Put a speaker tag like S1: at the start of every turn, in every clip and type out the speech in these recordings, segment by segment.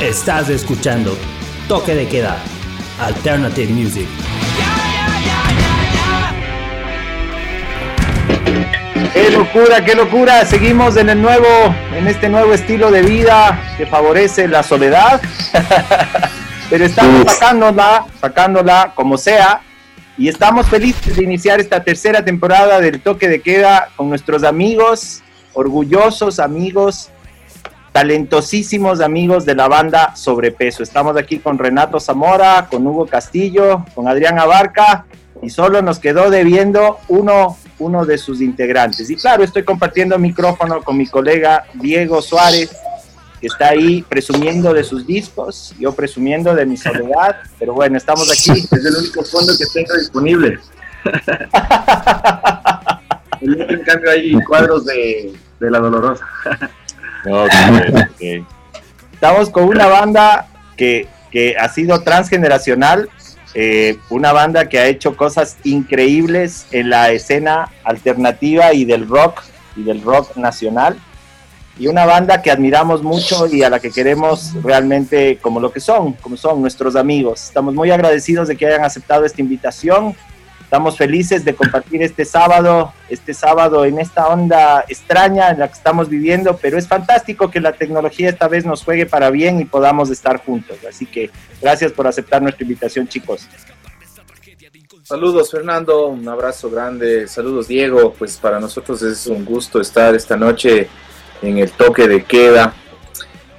S1: Estás escuchando Toque de Queda, Alternative Music.
S2: Qué locura, qué locura. Seguimos en el nuevo, en este nuevo estilo de vida que favorece la soledad. Pero estamos sacándola, sacándola como sea. Y estamos felices de iniciar esta tercera temporada del toque de queda con nuestros amigos, orgullosos amigos, talentosísimos amigos de la banda Sobrepeso. Estamos aquí con Renato Zamora, con Hugo Castillo, con Adrián Abarca y solo nos quedó debiendo uno, uno de sus integrantes. Y claro, estoy compartiendo micrófono con mi colega Diego Suárez, que está ahí presumiendo de sus discos, yo presumiendo de mi soledad, pero bueno, estamos aquí.
S3: Es el único fondo que tengo disponible. en cambio hay cuadros de, de La Dolorosa.
S2: Estamos con una banda que, que ha sido transgeneracional, eh, una banda que ha hecho cosas increíbles en la escena alternativa y del rock y del rock nacional y una banda que admiramos mucho y a la que queremos realmente como lo que son, como son nuestros amigos. Estamos muy agradecidos de que hayan aceptado esta invitación. Estamos felices de compartir este sábado, este sábado en esta onda extraña en la que estamos viviendo, pero es fantástico que la tecnología esta vez nos juegue para bien y podamos estar juntos. Así que gracias por aceptar nuestra invitación, chicos.
S3: Saludos Fernando, un abrazo grande. Saludos Diego, pues para nosotros es un gusto estar esta noche en el toque de queda,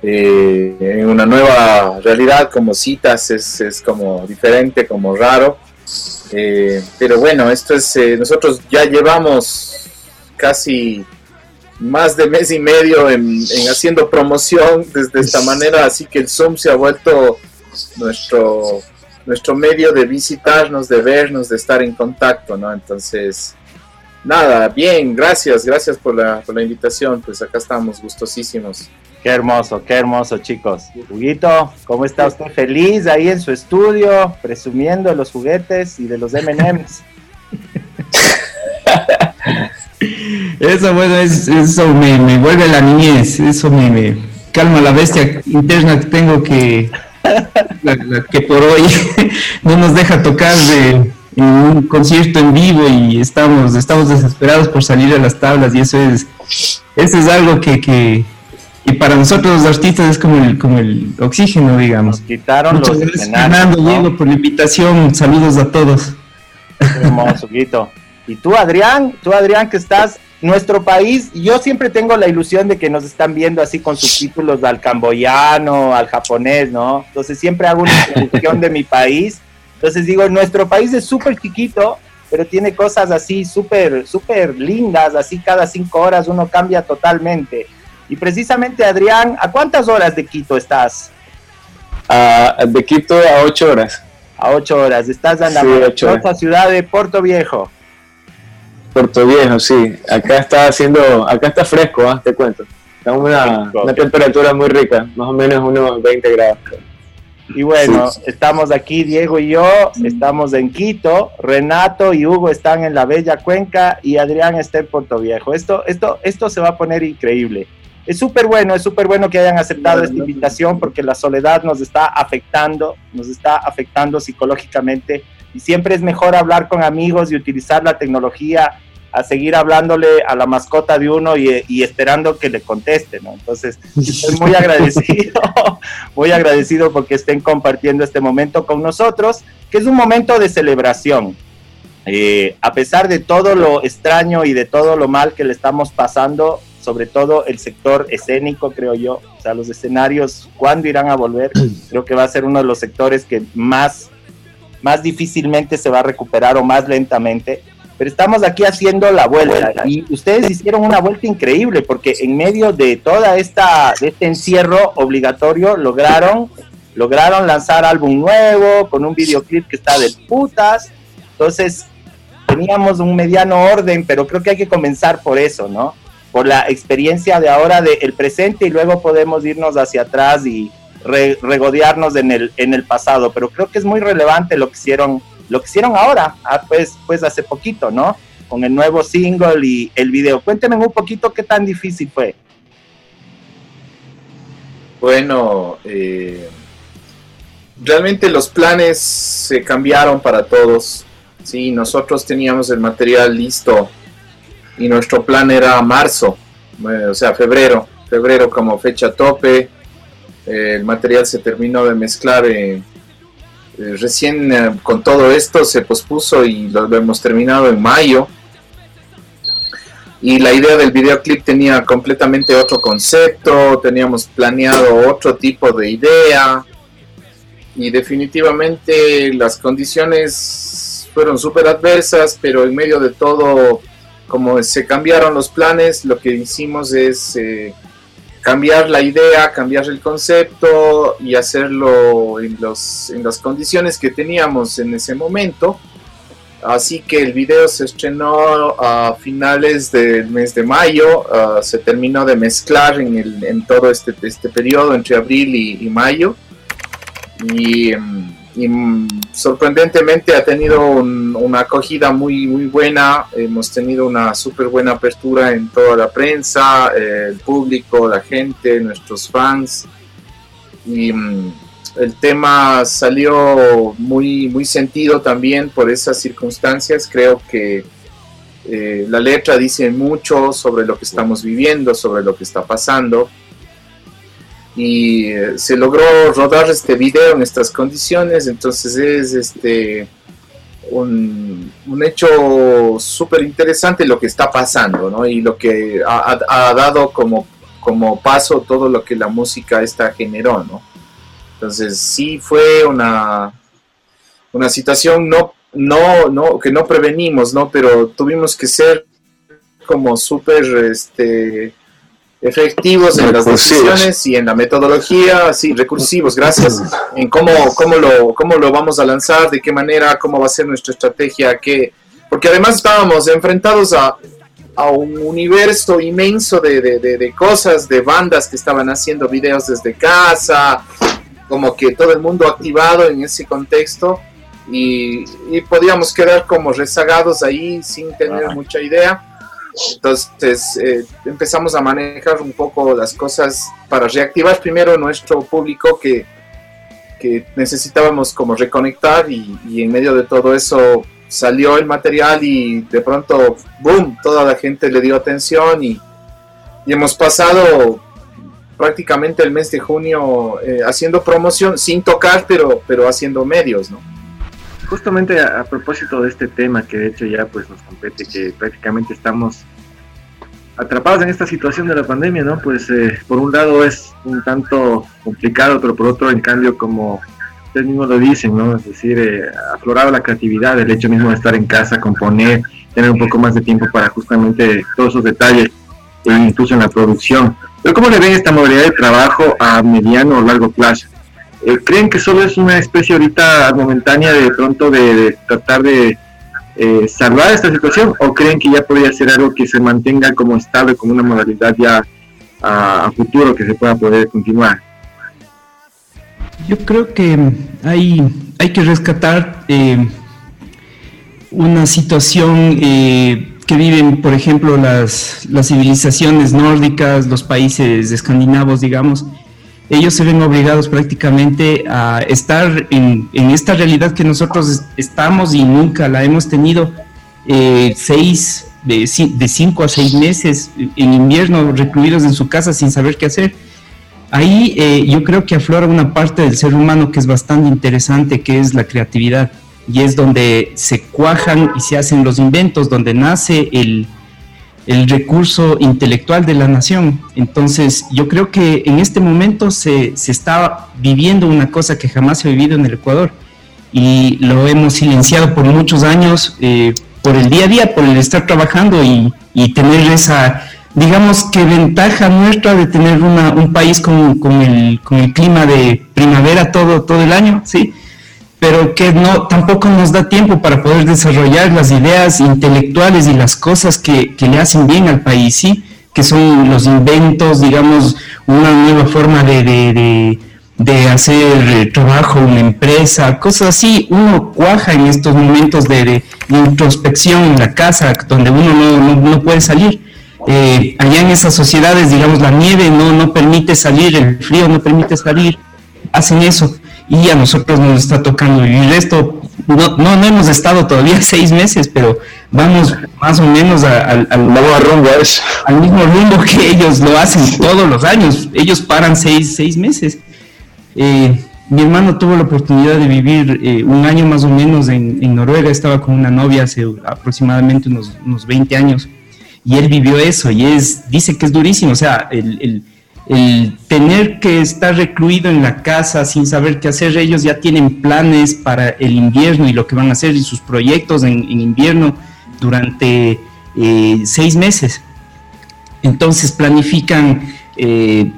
S3: eh, en una nueva realidad como citas, es, es como diferente, como raro. Eh, pero bueno, esto es, eh, nosotros ya llevamos casi más de mes y medio en, en, haciendo promoción desde esta manera, así que el Zoom se ha vuelto nuestro, nuestro medio de visitarnos, de vernos, de estar en contacto, ¿no? Entonces, nada, bien, gracias, gracias por la, por la invitación, pues acá estamos gustosísimos.
S2: Qué hermoso, qué hermoso, chicos. Huguito, ¿cómo está usted? Feliz ahí en su estudio, presumiendo de los juguetes y de los MMs.
S4: eso, bueno, es, eso me, vuelve la niñez, eso me, calma la bestia interna que tengo que, la que por hoy no nos deja tocar de en un concierto en vivo y estamos, estamos desesperados por salir a las tablas y eso es, eso es algo que, que y para nosotros los artistas es como el, como el oxígeno, digamos.
S2: Nos quitaron
S4: Muchas
S2: los
S4: gracias, Fernando,
S2: ¿no?
S4: Diego, por la invitación. Saludos a todos.
S2: Hermoso, Guito. Y tú, Adrián, tú, Adrián, que estás, nuestro país, yo siempre tengo la ilusión de que nos están viendo así con subtítulos al camboyano, al japonés, ¿no? Entonces siempre hago una introducción de mi país. Entonces digo, nuestro país es súper chiquito, pero tiene cosas así súper, súper lindas, así cada cinco horas uno cambia totalmente. Y precisamente, Adrián, ¿a cuántas horas de Quito estás?
S5: Uh, de Quito a ocho horas.
S2: A ocho horas. Estás en la
S5: Sí,
S2: maravillosa ciudad de Puerto Viejo.
S5: Puerto Viejo, sí. Acá está haciendo, acá está fresco, ¿ah? te cuento. Está una temperatura muy rica, más o menos unos 20 grados.
S2: Y bueno, estamos aquí, Diego y yo, estamos en Quito, Renato y Hugo están en la Bella Cuenca y Adrián está en Puerto Viejo. Esto, esto, esto se va a poner increíble. Es súper bueno, es súper bueno que hayan aceptado esta invitación porque la soledad nos está afectando, nos está afectando psicológicamente y siempre es mejor hablar con amigos y utilizar la tecnología a seguir hablándole a la mascota de uno y, y esperando que le conteste, ¿no? Entonces, estoy muy agradecido, muy agradecido porque estén compartiendo este momento con nosotros, que es un momento de celebración. Eh, a pesar de todo lo extraño y de todo lo mal que le estamos pasando, sobre todo el sector escénico, creo yo, o sea, los escenarios, ¿cuándo irán a volver? Creo que va a ser uno de los sectores que más, más difícilmente se va a recuperar o más lentamente. Pero estamos aquí haciendo la vuelta y ustedes hicieron una vuelta increíble porque en medio de toda esta de este encierro obligatorio lograron lograron lanzar álbum nuevo con un videoclip que está de putas. Entonces teníamos un mediano orden pero creo que hay que comenzar por eso no por la experiencia de ahora del el presente y luego podemos irnos hacia atrás y re, regodearnos en el en el pasado pero creo que es muy relevante lo que hicieron lo que hicieron ahora, ah, pues, pues hace poquito, ¿no? Con el nuevo single y el video. Cuéntenme un poquito qué tan difícil fue.
S3: Bueno, eh, realmente los planes se cambiaron para todos. Sí, nosotros teníamos el material listo y nuestro plan era marzo, o sea, febrero, febrero como fecha tope. el material se terminó de mezclar eh, eh, recién con todo esto se pospuso y lo, lo, hemos terminado en mayo. Y la idea del videoclip tenía completamente otro concepto, teníamos planeado otro tipo de idea y definitivamente las condiciones fueron súper adversas, pero en medio de todo, como se cambiaron los planes, lo que hicimos es eh, cambiar la idea, cambiar el concepto y hacerlo en, los, en las condiciones que teníamos en ese momento. Así que el video se estrenó a finales del mes de mayo, uh, se terminó de mezclar en, el, en todo este, este periodo entre abril y, y mayo y, y, sorprendentemente ha tenido un, una acogida muy, muy buena, hemos tenido una súper buena apertura en toda la prensa, eh, el público, la gente, nuestros fans y el tema salió muy, muy sentido también por esas circunstancias. Creo que eh, la letra dice mucho sobre lo que estamos viviendo, sobre lo que está pasando. Y eh, se logró rodar este video en estas condiciones, entonces es este un, un hecho súper interesante lo que está pasando, ¿no? Y lo que ha, dado como, como paso todo lo que la música esta generó, ¿no? Entonces sí fue una, una situación no, no, no, que no prevenimos, ¿no? Pero tuvimos que ser como súper este, efectivos en las decisiones y en la metodología, sí, recursivos, gracias, en cómo, cómo, lo, cómo lo vamos a lanzar, de qué manera, cómo va a ser nuestra estrategia, qué, porque además estábamos enfrentados a, a un universo inmenso de, de, de, de, cosas, de bandas que estaban haciendo videos desde casa, como que todo el mundo activado en ese contexto y, y podíamos quedar como rezagados ahí sin tener mucha idea. Entonces eh, empezamos a manejar un poco las cosas para reactivar primero nuestro público que, que necesitábamos como reconectar y, en medio de todo eso salió el material y de pronto, boom, toda la gente le dio atención y, y hemos pasado prácticamente el mes de junio eh, haciendo promoción sin tocar, pero, pero haciendo medios, ¿no?
S6: Justamente a, propósito de este tema que de hecho ya pues nos compete, que prácticamente estamos atrapados en esta situación de la pandemia, ¿no? Pues eh, por un lado es un tanto complicado, pero por otro en cambio como ustedes mismos lo dicen, ¿no? Es decir, eh, la creatividad, el hecho mismo de estar en casa, componer, tener un poco más de tiempo para justamente todos esos detalles, e incluso en la producción. Pero ¿cómo le ven esta modalidad de trabajo a mediano o largo plazo? Eh, ¿Creen que solo es una especie ahorita momentánea de pronto de, tratar de eh, salvar esta situación o creen que ya podría ser algo que se mantenga como estable, como una modalidad ya a, a futuro que se pueda poder continuar?
S4: Yo creo que hay, hay que rescatar eh, una situación eh, que viven, por ejemplo, las, las civilizaciones nórdicas, los países escandinavos, digamos, ellos se ven obligados prácticamente a estar en, en, esta realidad que nosotros estamos y nunca la hemos tenido eh, seis, de, de, cinco a seis meses en invierno recluidos en su casa sin saber qué hacer. Ahí eh, yo creo que aflora una parte del ser humano que es bastante interesante, que es la creatividad. Y es donde se cuajan y se hacen los inventos, donde nace el, el recurso intelectual de la nación. Entonces, yo creo que en este momento se, se, está viviendo una cosa que jamás se ha vivido en el Ecuador y lo hemos silenciado por muchos años, eh, por el día a día, por el estar trabajando y, y, tener esa, digamos que ventaja nuestra de tener una, un país con, con, el, con el clima de primavera todo, todo el año, ¿sí? Pero que no tampoco nos da tiempo para poder desarrollar las ideas intelectuales y las cosas que, que le hacen bien al país, ¿sí? que son los inventos, digamos, una nueva forma de, de, de, hacer trabajo, una empresa, cosas así. Uno cuaja en estos momentos de, introspección en la casa, donde uno no, no, no puede salir. eh, allá en esas sociedades, digamos, la nieve no, no permite salir, el frío no permite salir, hacen eso y a nosotros nos está tocando vivir esto. No, no, no hemos estado todavía seis meses, pero vamos más o menos al, al, rumbo al mismo rumbo que ellos lo hacen todos los años. Ellos paran seis, seis meses. Eh, mi hermano tuvo la oportunidad de vivir eh, un año más o menos en, en, Noruega, estaba con una novia hace aproximadamente unos, unos 20 años y él vivió eso y es, dice que es durísimo, o sea, el, el, el, tener que estar recluido en la casa sin saber qué hacer, ellos ya tienen planes para el invierno y lo que van a hacer y sus proyectos en, invierno durante eh, seis meses. Entonces planifican... Eh,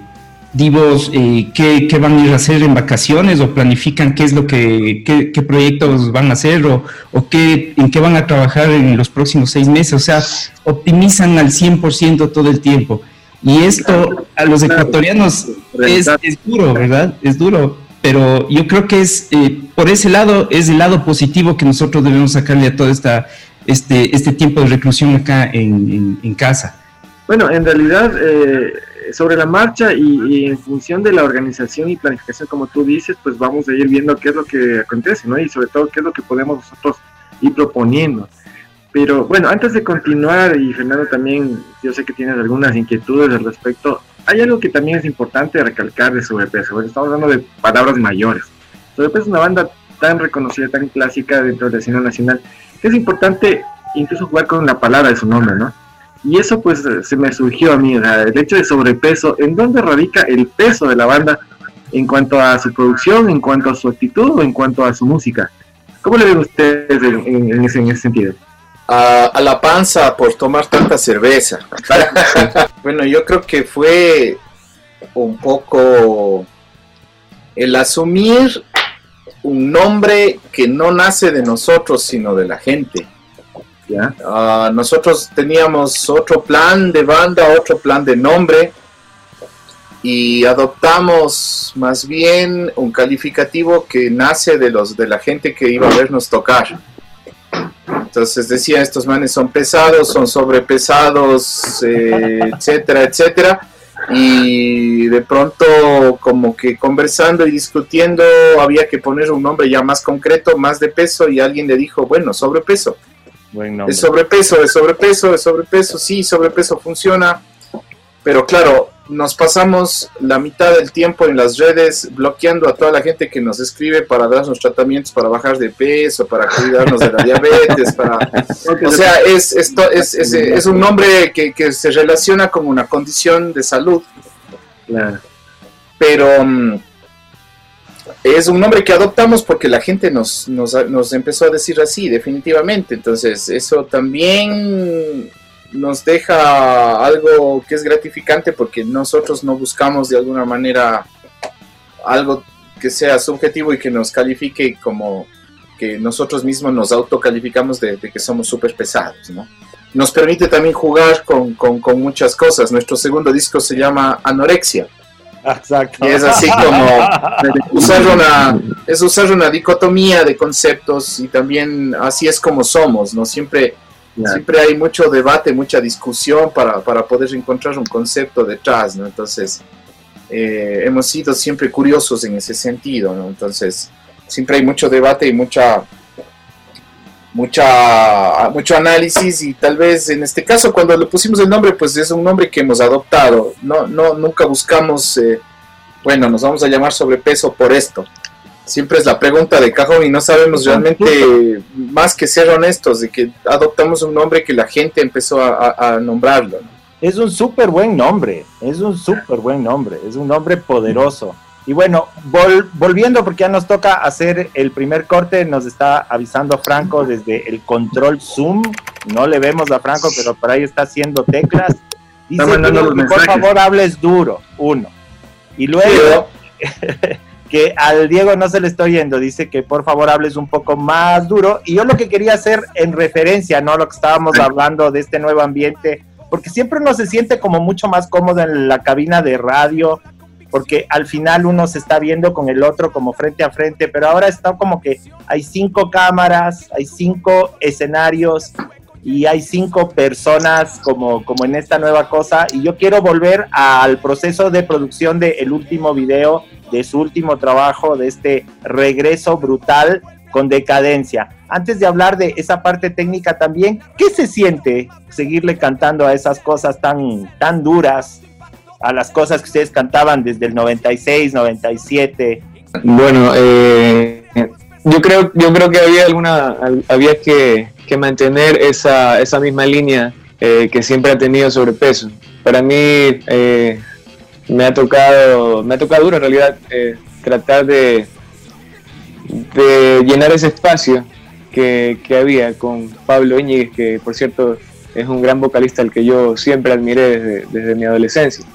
S4: eh, ¿qué, van a ir a hacer en vacaciones o planifican qué es lo que, qué, proyectos van a hacer o, o qué, en qué van a trabajar en los próximos seis meses. O sea, optimizan al 100% todo el tiempo. Y esto a los ecuatorianos es, es, duro, ¿verdad? Es duro. Pero yo creo que es, eh, por ese lado, es el lado positivo que nosotros debemos sacarle a todo esta, este, este tiempo de reclusión acá en, en, casa.
S6: Bueno, en realidad, eh, sobre la marcha y, en función de la organización y planificación, como tú dices, pues vamos a ir viendo qué es lo que acontece, ¿no? Y sobre todo qué es lo que podemos nosotros ir proponiendo. Pero bueno, antes de continuar, y Fernando también, yo sé que tienes algunas inquietudes al respecto, hay algo que también es importante recalcar de Sobrepeso. estamos hablando de palabras mayores. Sobrepeso es una banda tan reconocida, tan clásica dentro del cine nacional, que es importante incluso jugar con la palabra de su nombre, ¿no? Y eso pues se me surgió a mí, el hecho de sobrepeso, ¿en dónde radica el peso de la banda en cuanto a su producción, en cuanto a su actitud o en cuanto a su música? ¿Cómo le ven ustedes en, ese, sentido?
S3: A, la panza por tomar tanta cerveza. bueno, yo creo que fue un poco el asumir un nombre que no nace de nosotros, sino de la gente. Ah, nosotros teníamos otro plan de banda, otro plan de nombre y adoptamos más bien un calificativo que nace de los de la gente que iba a vernos tocar. Entonces decía, estos manes son pesados, son sobrepesados, eh, etcétera, etcétera. Y de pronto como que conversando y discutiendo había que poner un nombre ya más concreto, más de peso y alguien le dijo, bueno, sobrepeso. Es sobrepeso, es sobrepeso, es sobrepeso, sí, sobrepeso funciona, pero claro, nos pasamos la mitad del tiempo en las redes bloqueando a toda la gente que nos escribe para darnos tratamientos para bajar de peso, para cuidarnos de la diabetes, para... O sea, es, esto, es, es, es un nombre que, que, se relaciona con una condición de salud. Pero mm, es un nombre que adoptamos porque la gente nos, nos, nos, empezó a decir así, definitivamente. Entonces, eso también nos deja algo que es gratificante porque nosotros no buscamos de alguna manera algo que sea subjetivo y que nos califique como que nosotros mismos nos autocalificamos de, de que somos súper pesados, ¿no? Nos permite también jugar con, con, con muchas cosas. Nuestro segundo disco se llama Anorexia
S2: Exacto.
S3: Y es así como usar una, es usar una dicotomía de conceptos y también así es como somos, ¿no? Siempre, siempre hay mucho debate, mucha discusión para, para, poder encontrar un concepto detrás, ¿no? Entonces, eh, hemos sido siempre curiosos en ese sentido, ¿no? Entonces, siempre hay mucho debate y mucha mucha, mucho análisis y tal vez en este caso cuando le pusimos el nombre pues es un nombre que hemos adoptado, no, no, nunca buscamos, eh, bueno, nos vamos a llamar sobrepeso por esto. Siempre es la pregunta de cajón y no sabemos realmente más que ser honestos de que adoptamos un nombre que la gente empezó a, nombrarlo.
S2: Es un súper buen nombre, es un súper buen nombre, es un nombre poderoso. Y bueno, volviendo porque ya nos toca hacer el primer corte, nos está avisando Franco desde el control Zoom. No le vemos a Franco, pero por ahí está haciendo teclas. Dice que, por favor hables duro, uno. Y luego que al Diego no se le estoy yendo, dice que por favor hables un poco más duro. Y yo lo que quería hacer en referencia, ¿no? Lo que estábamos hablando de este nuevo ambiente, porque siempre uno se siente como mucho más cómodo en la cabina de radio, porque al final uno se está viendo con el otro como frente a frente, pero ahora está como que hay cinco cámaras, hay cinco escenarios y hay cinco personas como, como en esta nueva cosa y yo quiero volver al proceso de producción del último video, de su último trabajo, de este regreso brutal con decadencia. Antes de hablar de esa parte técnica también, ¿qué se siente seguirle cantando a esas cosas tan, tan duras, a las cosas que ustedes cantaban desde el 96, 97?
S5: Bueno, eh, yo creo, yo creo que había alguna, había que, mantener esa, esa misma línea eh, que siempre ha tenido sobrepeso. Para mí eh, me ha tocado, me ha tocado duro en realidad eh, tratar de, de llenar ese espacio que, que, había con Pablo Íñiguez, que por cierto es un gran vocalista al que yo siempre admiré desde, desde mi adolescencia.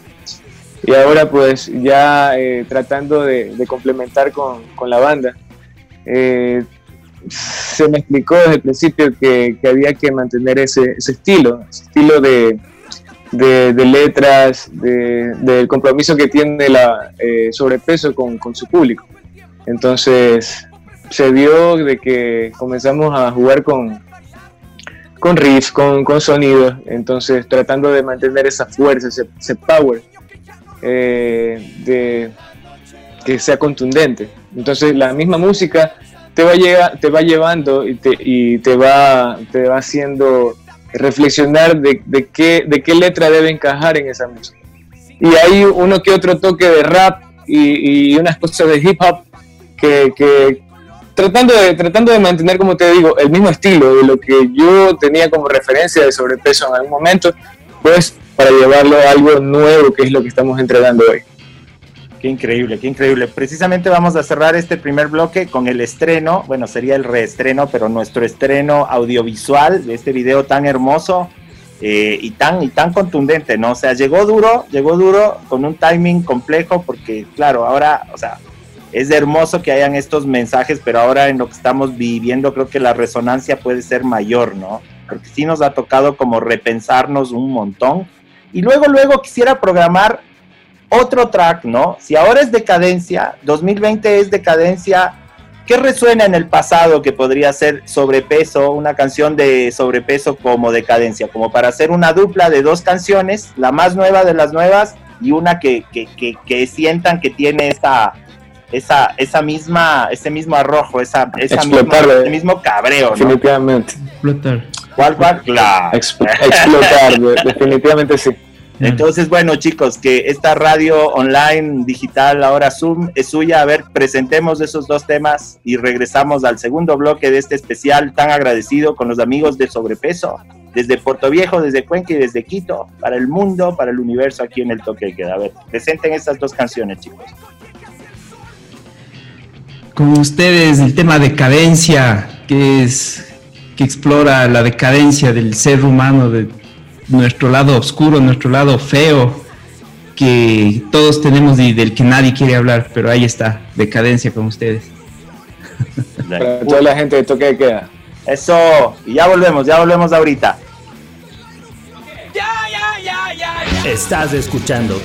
S5: Y ahora pues ya tratando de, de complementar con, con, la banda, se me explicó desde el principio que, había que mantener ese, estilo, ese estilo de, letras, del compromiso que tiene la eh, sobrepeso con, su público. Entonces se dio de que comenzamos a jugar con, con riffs, con, sonidos, entonces tratando de mantener esa fuerza, ese, power, eh, de que sea contundente. Entonces la misma música te va, te va llevando y te, y te, va, te va haciendo reflexionar de, de, qué, de qué letra debe encajar en esa música. Y hay uno que otro toque de rap y, y unas cosas de hip hop que, que, tratando, de, tratando de mantener, como te digo, el mismo estilo de lo que yo tenía como referencia de sobrepeso en algún momento, pues para llevarlo a algo nuevo que es lo que estamos entregando hoy.
S2: Qué increíble, qué increíble. Precisamente vamos a cerrar este primer bloque con el estreno, bueno, sería el reestreno, pero nuestro estreno audiovisual de este video tan hermoso eh, y, tan, y tan contundente, ¿no? O sea, llegó duro, llegó duro con un timing complejo porque, claro, ahora, o sea, es hermoso que hayan estos mensajes, pero ahora en lo que estamos viviendo creo que la resonancia puede ser mayor, ¿no? Porque sí nos ha tocado como repensarnos un montón. Y luego, luego quisiera programar otro track, ¿no? Si ahora es decadencia, 2020 es decadencia, ¿qué resuena en el pasado que podría ser sobrepeso, una canción de sobrepeso como decadencia? Como para hacer una dupla de dos canciones, la más nueva de las nuevas y una que, que, sientan que tiene esa, esa, esa misma, ese mismo arrojo, esa, esa misma, ese mismo cabreo, ¿no?
S5: Definitivamente.
S2: Explotar. ¿Cuál, cuál? Claro.
S5: explotar, definitivamente sí.
S2: Entonces, bueno, chicos, que esta radio online, digital, ahora Zoom, es suya. A ver, presentemos esos dos temas y regresamos al segundo bloque de este especial tan agradecido con los amigos de Sobrepeso, desde Puerto Viejo, desde Cuenca y desde Quito, para el mundo, para el universo aquí en el toque de queda. A ver, presenten estas dos canciones, chicos.
S4: Con ustedes el tema decadencia, que es que explora la decadencia del ser humano, de nuestro lado oscuro, nuestro lado feo, que todos tenemos y del que nadie quiere hablar, pero ahí está, decadencia con ustedes.
S5: Para toda la gente de toque de queda.
S2: Eso, y ya volvemos, ya volvemos ahorita.
S1: Estás escuchando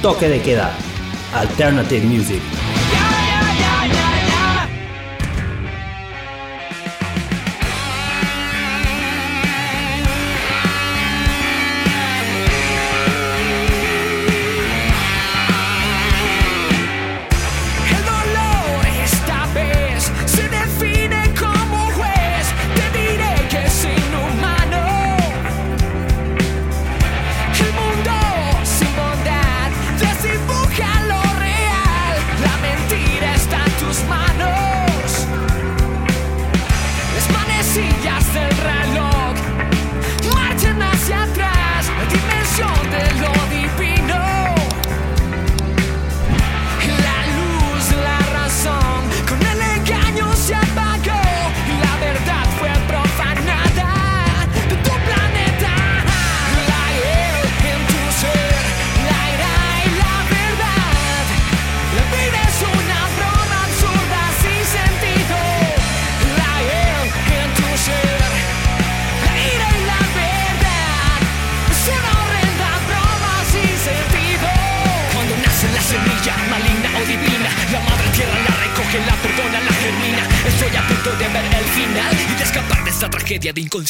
S1: Toque de Queda, Alternative Music.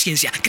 S1: Yeah.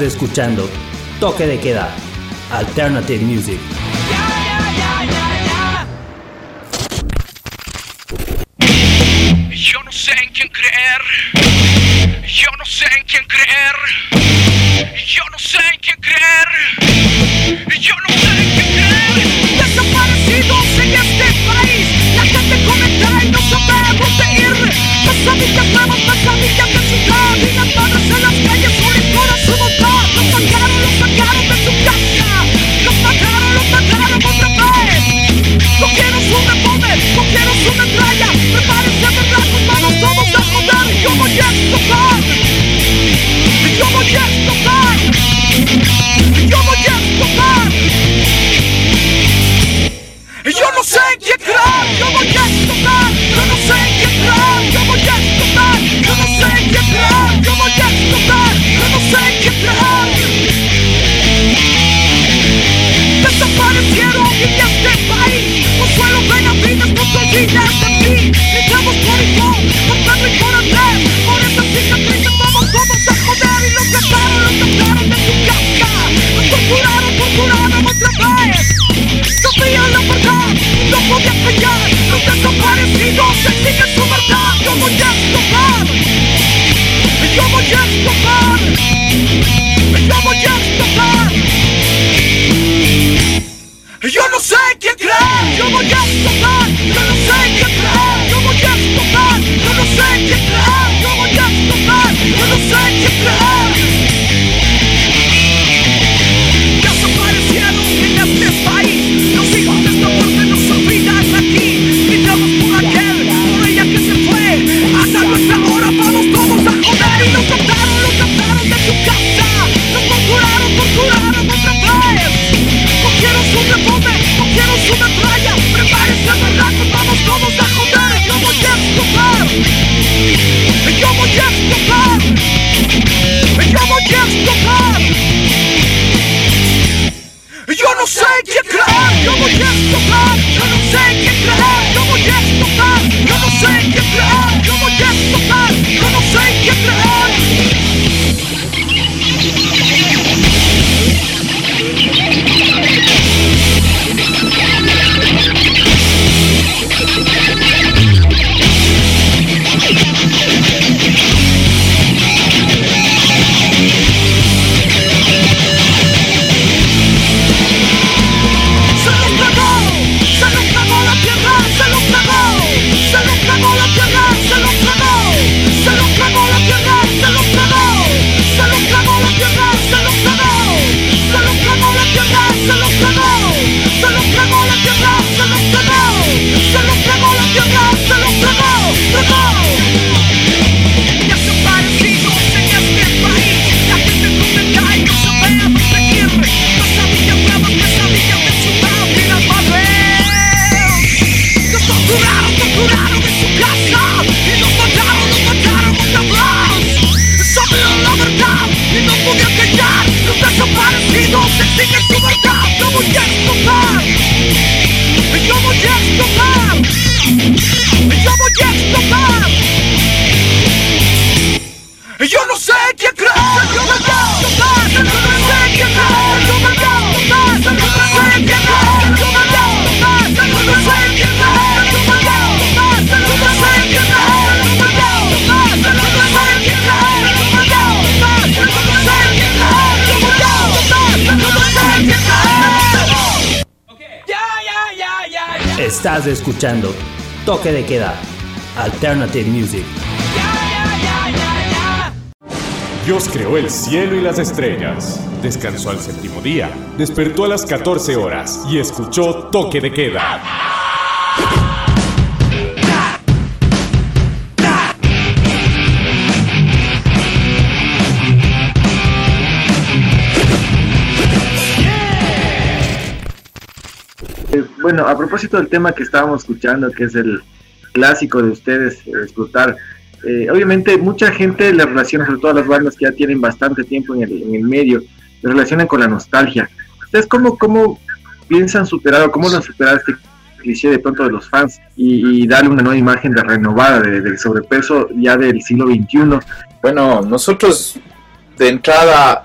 S1: Escuchando Toque de Queda, Alternative Music. Music.
S7: Dios creó el cielo y las estrellas, descansó al séptimo día, despertó a las 14 horas y escuchó Toque de Queda.
S6: Eh, bueno, a propósito del tema que estábamos escuchando, que es el clásico de ustedes, eh, explotar, eh, obviamente mucha gente le relaciona, sobre todo las bandas que ya tienen bastante tiempo en el, en el medio, le relacionan con la nostalgia. ¿Ustedes cómo, cómo piensan superar o cómo lo han superado este cliché de pronto de los fans y, y darle una nueva imagen de renovada de- del sobrepeso ya del siglo XXI?
S3: Bueno, nosotros de entrada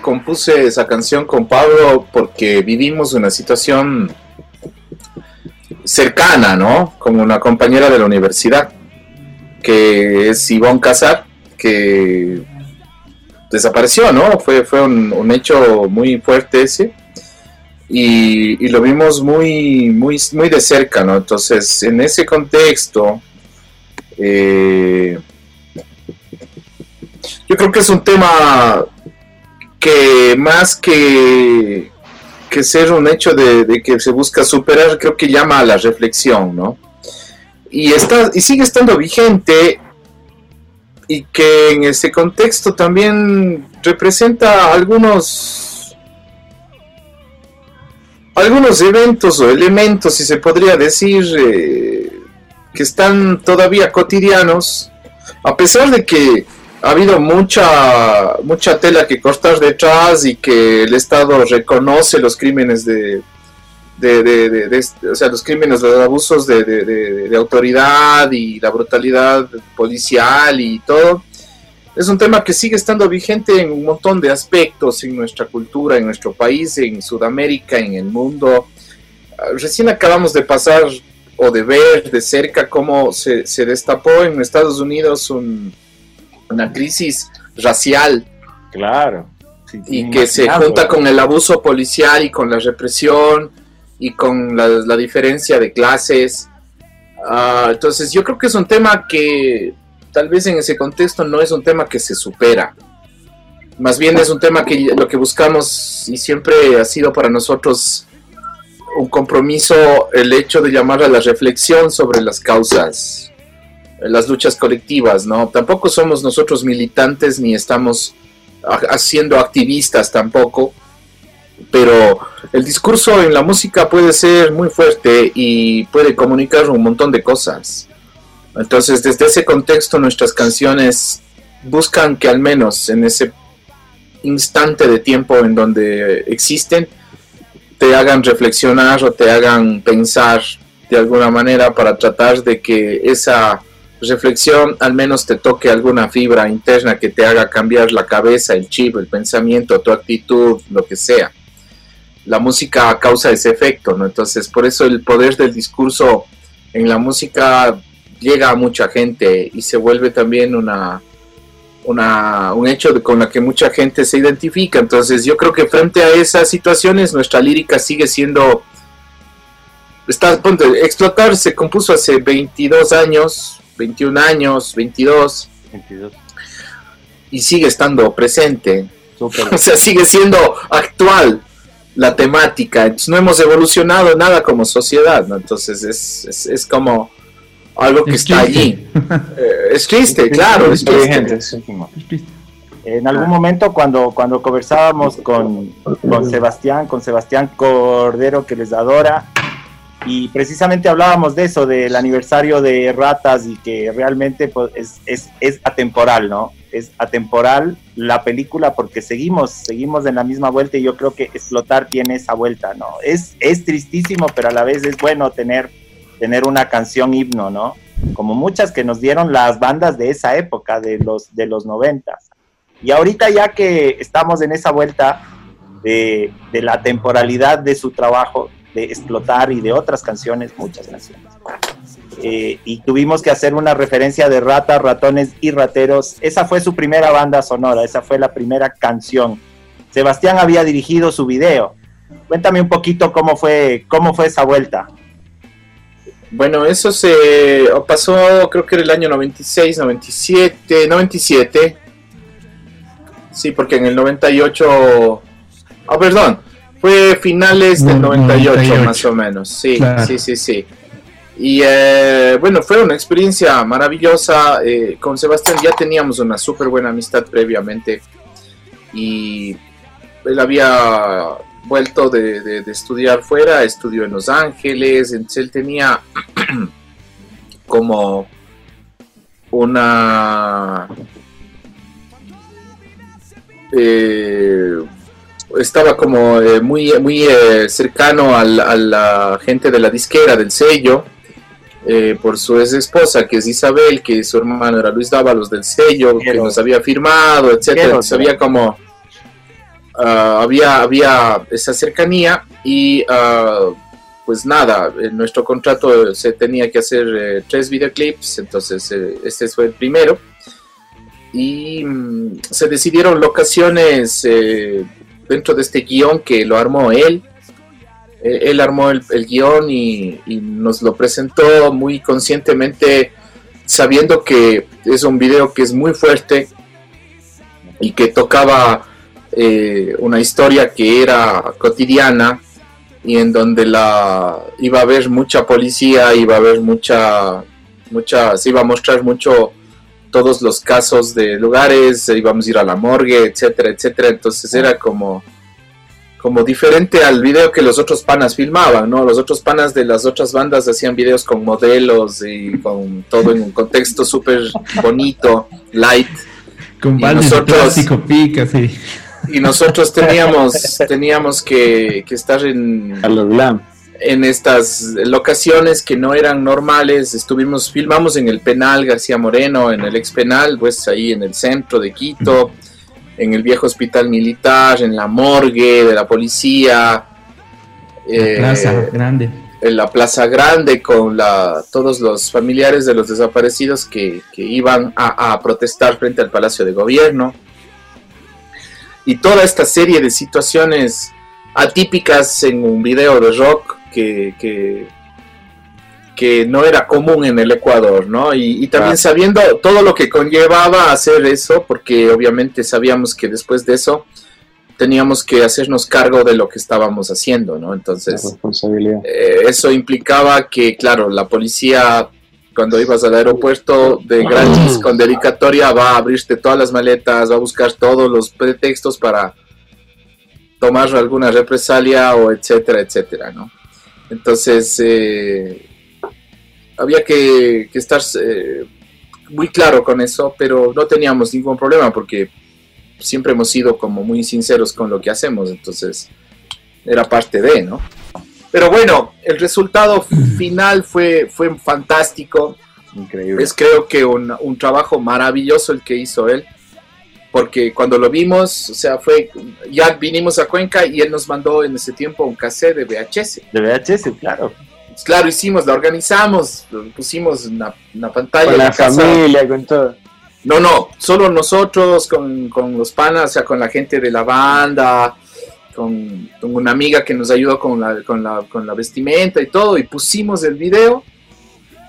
S3: compuse esa canción con Pablo porque vivimos una situación cercana, ¿no? Como una compañera de la universidad, que es Ivonne Casar, que desapareció, ¿no? Fue, fue un, hecho muy fuerte ese. Y, y lo vimos muy, muy, muy de cerca, ¿no? Entonces, en ese contexto, eh, yo creo que es un tema que más que, que ser un hecho de, que se busca superar, creo que llama a la reflexión, ¿no? Y, está, y sigue estando vigente y que en ese contexto también representa algunos algunos eventos o elementos, si se podría decir, eh, que están todavía cotidianos, a pesar de que ha habido mucha mucha tela que cortar detrás y que el Estado reconoce los crímenes de, o sea, los crímenes, los abusos de autoridad y la brutalidad policial y todo. Es un tema que sigue estando vigente en un montón de aspectos en nuestra cultura, en nuestro país, en Sudamérica, en el mundo. Ah, Recién acabamos de pasar o de ver de cerca cómo se, se destapó en Estados Unidos un- una crisis racial
S2: Claro. Sí,
S3: y que se junta con el abuso policial y con la represión y con la, la diferencia de clases. Ah, entonces yo creo que es un tema que tal vez en ese contexto no es un tema que se supera. Más bien es un tema que lo que buscamos y siempre ha sido para nosotros un compromiso el hecho de llamar a la reflexión sobre las causas, las luchas colectivas, ¿no? Tampoco somos nosotros militantes ni estamos ha- siendo activistas tampoco, pero el discurso en la música puede ser muy fuerte y puede comunicar un montón de cosas. Entonces, desde ese contexto, nuestras canciones buscan que al menos en ese instante de tiempo en donde existen, te hagan reflexionar o te hagan pensar de alguna manera para tratar de que esa reflexión al menos te toque alguna fibra interna que te haga cambiar la cabeza, el chip, el pensamiento, tu actitud, lo que sea. La música causa ese efecto, ¿no? Entonces, por eso el poder del discurso en la música llega a mucha gente y se vuelve también una, una, un hecho con la que mucha gente se identifica. Entonces, yo creo que frente a esas situaciones, nuestra lírica sigue siendo. Está, Explotar se compuso hace 22 años, 21 años, 22,
S2: 22.
S3: y sigue estando presente. O sea, sigue siendo actual la temática. Entonces, no hemos evolucionado nada como sociedad, ¿no? Entonces, es, es, es como algo que
S4: Es
S3: está
S4: triste.
S3: allí. Eh, es triste, claro, es triste.
S2: En algún momento cuando, cuando conversábamos con, con Sebastián, con Sebastián Cordero que les adora, y precisamente hablábamos de eso, del aniversario de Ratas y que realmente pues, es, es, es atemporal, ¿no? Es atemporal la película porque seguimos, seguimos en la misma vuelta y yo creo que explotar tiene esa vuelta, ¿no? Es, es tristísimo, pero a la vez es bueno tener, tener una canción himno, ¿no? Como muchas que nos dieron las bandas de esa época, de los, de los noventas. Y ahorita ya que estamos en esa vuelta de, de la temporalidad de su trabajo, de explotar y de otras canciones, muchas canciones. Eh, y tuvimos que hacer una referencia de ratas, ratones y rateros. Esa fue su primera banda sonora, esa fue la primera canción. Sebastián había dirigido su video. Cuéntame un poquito cómo fue, cómo fue esa vuelta.
S3: Bueno, eso se pasó, creo que era el año 96, 97, 97. Sí, porque en el 98. Ah, perdón. Fue finales del 98,
S4: 98.
S3: más o menos. Sí,
S4: Claro.
S3: sí, sí, sí. Y eh, bueno, fue una experiencia maravillosa. eh, con Sebastián ya teníamos una súper buena amistad previamente. Y él había vuelto de, de- de estudiar fuera, estudió en Los Ángeles, entonces él tenía como una... eh, estaba como eh, muy, muy eh, cercano al- a la gente de la disquera, del sello, eh, por su ex esposa, que es Isabel, que su hermano era Luis Dávalos del sello, que nos había firmado, etcétera. Había como ah, había, había esa cercanía y ah, pues nada, en nuestro contrato se tenía que hacer eh, tres videoclips, entonces eh, este fue el primero. Y mm, se decidieron locaciones eh, dentro de este guion que lo armó él. Eh, él armó el, el guion y, nos lo presentó muy conscientemente, sabiendo que es un video que es muy fuerte y que tocaba eh, una historia que era cotidiana y en donde la iba a haber mucha policía, iba a haber mucha, mucha, se iba a mostrar mucho todos los casos de lugares, íbamos a ir a la morgue, etcétera, etcétera. Entonces era como, como diferente al video que los otros panas filmaban, ¿no? Los otros panas de las otras bandas hacían videos con modelos y con todo en un contexto súper bonito, light.
S4: Con
S3: Y nosotros-
S4: plástico pica, sí.
S3: Y nosotros teníamos, teníamos que, que estar en,
S5: A los glam.
S3: En estas locaciones que no eran normales. Estuvimos, filmamos en el penal García Moreno, en el ex penal, pues ahí en el centro de Quito, en el viejo hospital militar, en la morgue de la policía. eh,
S4: Plaza grande.
S3: en la Plaza Grande con la, todos los familiares de los desaparecidos que, que iban a, a protestar frente al Palacio de Gobierno. Y toda esta serie de situaciones atípicas en un video de rock que, que, que no era común en el Ecuador, ¿no? Y, y también
S2: Ah.
S3: sabiendo todo lo que conllevaba hacer eso, porque obviamente sabíamos que después de eso teníamos que hacernos cargo de lo que estábamos haciendo, ¿no?
S5: La
S3: Entonces,
S5: responsabilidad.
S3: eh, eso implicaba que, claro, la policía, cuando ibas al aeropuerto de gratis con dedicatoria, va a abrirte todas las maletas, va a buscar todos los pretextos para tomar alguna represalia o etcétera, etcétera, ¿no? Entonces, eh, había que, que estar eh, muy claro con eso, pero no teníamos ningún problema porque siempre hemos sido como muy sinceros con lo que hacemos, entonces era parte de, ¿no? Pero bueno, el resultado final fue, fue fantástico.
S2: Increíble.
S3: Es creo que un, un trabajo maravilloso el que hizo él. Porque cuando lo vimos, o sea, fue, ya vinimos a Cuenca y él nos mandó en ese tiempo un cassette de VHS.
S2: De VHS, claro.
S3: Pues claro, hicimos, la organizamos, pusimos una, una pantalla
S5: Con la
S3: casa.
S5: familia, con todo.
S3: No, no, solo nosotros con, con los panas, o sea, con la gente de la banda, con, con una amiga que nos ayudó con la, con, la, con la vestimenta y todo, y pusimos el video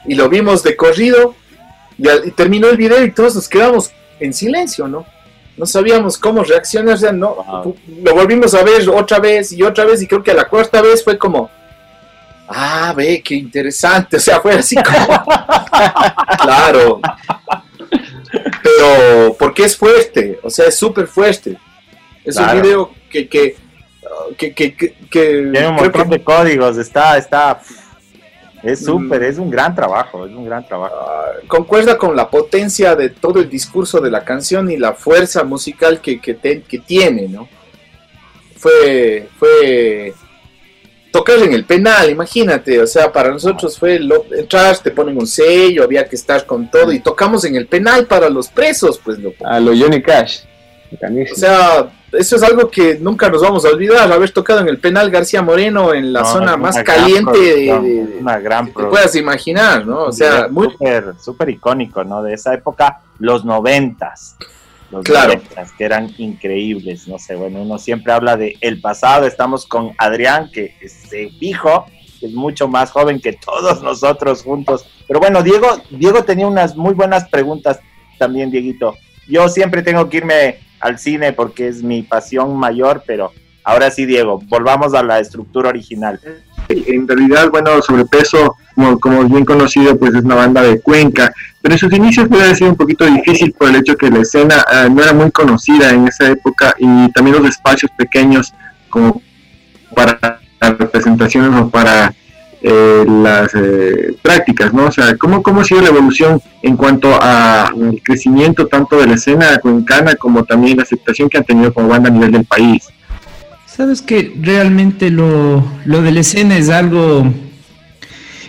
S3: y lo vimos de corrido y terminó el video y todos nos quedamos en silencio, ¿no? No sabíamos cómo reaccionar, o sea, no,
S2: Wow.
S3: lo volvimos a ver otra vez y otra vez y creo que a la cuarta vez fue como, ah, ve, qué interesante, o sea, fue así como, claro, pero porque es fuerte, o sea, es súper fuerte. Es
S2: Claro.
S3: un video que que que, que, que- que
S2: Tiene un montón de códigos, está, está. Es súper,
S3: Mm.
S2: es un gran trabajo, es un gran trabajo.
S3: uh, concuerda con la potencia de todo el discurso de la canción y la fuerza musical que, que, te- que tiene, ¿no? Fue fue tocar en el penal, imagínate, o sea, para nosotros fue lo, entrar, te ponen un sello, había que estar con todo y tocamos en el penal para los presos, pues loco.
S5: A los Johnny Cash.
S3: O sea, eso es algo que nunca nos vamos a olvidar, haber tocado en el penal García Moreno, en la
S2: No,
S3: zona más caliente de,
S2: producción,
S3: de-
S2: es una gran
S3: que te puedas imaginar, ¿no? O sea, muy,
S2: súper, súper icónico, ¿no? De esa época, los noventas. Los
S3: Claro.
S2: noventas, que eran increíbles, no sé, bueno, uno siempre habla de el pasado, estamos con Adrián, que es eh, fijo, que es mucho más joven que todos nosotros juntos. Pero bueno, Diego, Diego tenía unas muy buenas preguntas también, Dieguito. Yo siempre tengo que irme al cine porque es mi pasión mayor, pero ahora sí, Diego, volvamos a la estructura original.
S6: En realidad, bueno, Sobrepeso, como, como bien conocido, pues es una banda de Cuenca, pero en sus inicios puede ser un poquito difícil por el hecho que la escena eh, no era muy conocida en esa época y también los espacios pequeños como para representaciones o para eh, las eh, prácticas, ¿no? O sea, ¿cómo, ¿cómo ha sido la evolución en cuanto al crecimiento tanto de la escena cuencana como también la aceptación que han tenido como banda a nivel del país?
S4: Sabes que realmente lo, lo de la escena es algo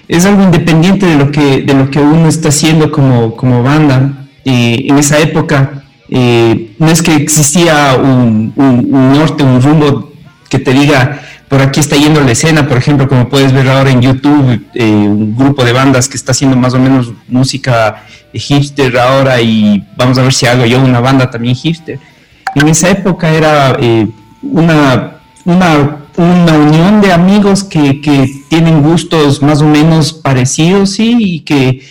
S4: es algo independiente de lo que de lo que uno está haciendo como, como banda. Eh, en esa época no es que existía un, un norte, un rumbo que te diga por aquí está yendo la escena, por ejemplo, como puedes ver ahora en YouTube, eh, un grupo de bandas que está haciendo más o menos música hipster ahora y vamos a ver si hago yo una banda también hipster. En esa época era eh, una, una, una, unión de amigos que, que, tienen gustos más o menos parecidos ¿sí? y que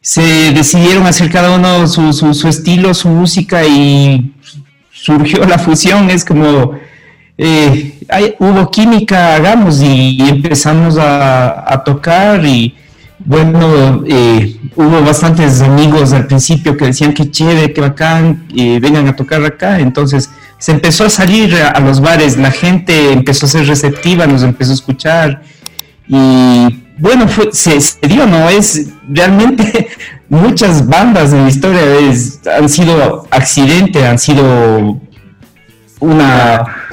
S4: se decidieron hacer cada uno su, su, su estilo, su música y surgió la fusión, es como eh, hubo química, hagamos, y, empezamos a, tocar y bueno, eh, hubo bastantes amigos al principio que decían que chévere, que bacán, vengan a tocar acá, entonces se empezó a salir a, los bares, la gente empezó a ser receptiva, nos empezó a escuchar y bueno, se, dio, ¿no? Es realmente muchas bandas en la historia han sido accidente, han sido una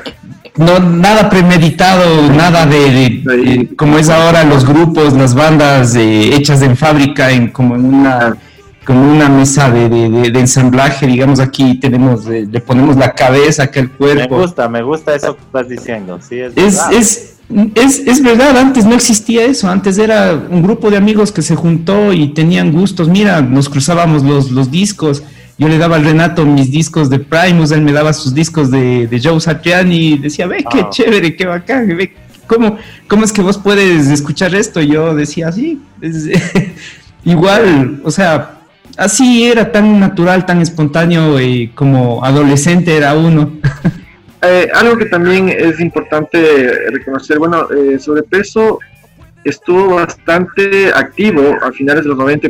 S4: no nada premeditado, nada de, como es ahora los grupos, las bandas eh, hechas en fábrica, en como en una como una mesa de, de, ensamblaje, digamos aquí tenemos, le ponemos la cabeza, que el cuerpo.
S2: Me gusta, me gusta eso que estás diciendo, sí, es,
S4: es, es, es, verdad, antes no existía eso, antes era un grupo de amigos que se juntó y tenían gustos, mira, nos cruzábamos los, los discos, yo le daba al Renato mis discos de Primus, él me daba sus discos de, de Joe Satriani y decía, ve, qué ah. chévere, qué bacán, ve, ¿cómo, ¿cómo es que vos puedes escuchar esto? Yo decía, sí, igual, o sea, así era tan natural, tan espontáneo y como adolescente era uno.
S6: Eh, algo que también es importante reconocer, bueno, eh, sobrepeso estuvo bastante activo a finales de los 90,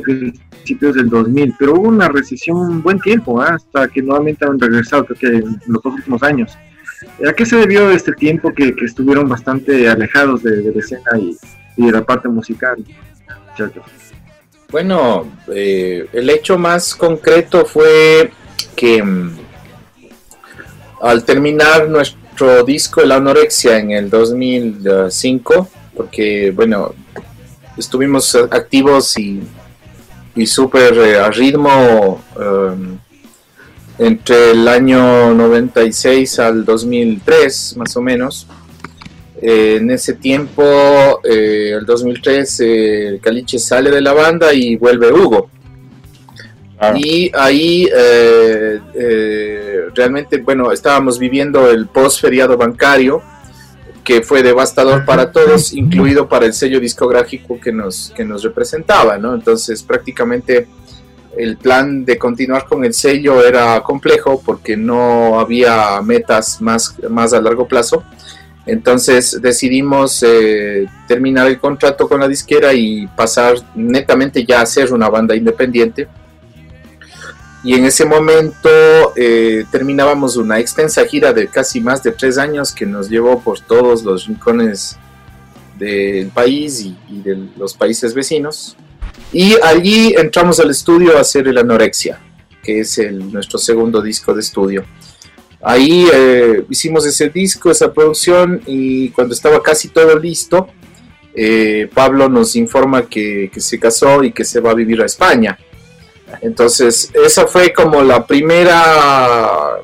S6: principios del 2000, pero hubo una recesión un buen tiempo, ¿ah? hasta que nuevamente han regresado, creo que en los dos últimos años. ¿A qué se debió este tiempo que, estuvieron bastante alejados de, la escena y, de la parte musical,
S3: Bueno, eh, el hecho más concreto fue que mm, al terminar nuestro disco La Anorexia en el 2005, porque bueno, estuvimos activos y y súper eh, a ritmo em, entre el año 96 al 2003 más o menos. Eh, en ese tiempo, eh, el 2003, Caliche sale de la banda y vuelve Hugo. Y ahí realmente, bueno, estábamos viviendo el post feriado bancario que fue devastador para todos, incluido para el sello discográfico que nos, que nos representaba, ¿no? Entonces prácticamente el plan de continuar con el sello era complejo porque no había metas más, más a largo plazo. Entonces decidimos eh, terminar el contrato con la disquera y pasar netamente ya a ser una banda independiente y en ese momento eh, terminábamos una extensa gira de casi más de tres años que nos llevó por todos los rincones del país y, de los países vecinos. Y allí entramos al estudio a hacer el Anorexia, que es el, nuestro segundo disco de estudio. Ahí eh, hicimos ese disco, esa producción, y cuando estaba casi todo listo, eh, Pablo nos informa que, que se casó y que se va a vivir a España. Entonces, esa fue como la primera,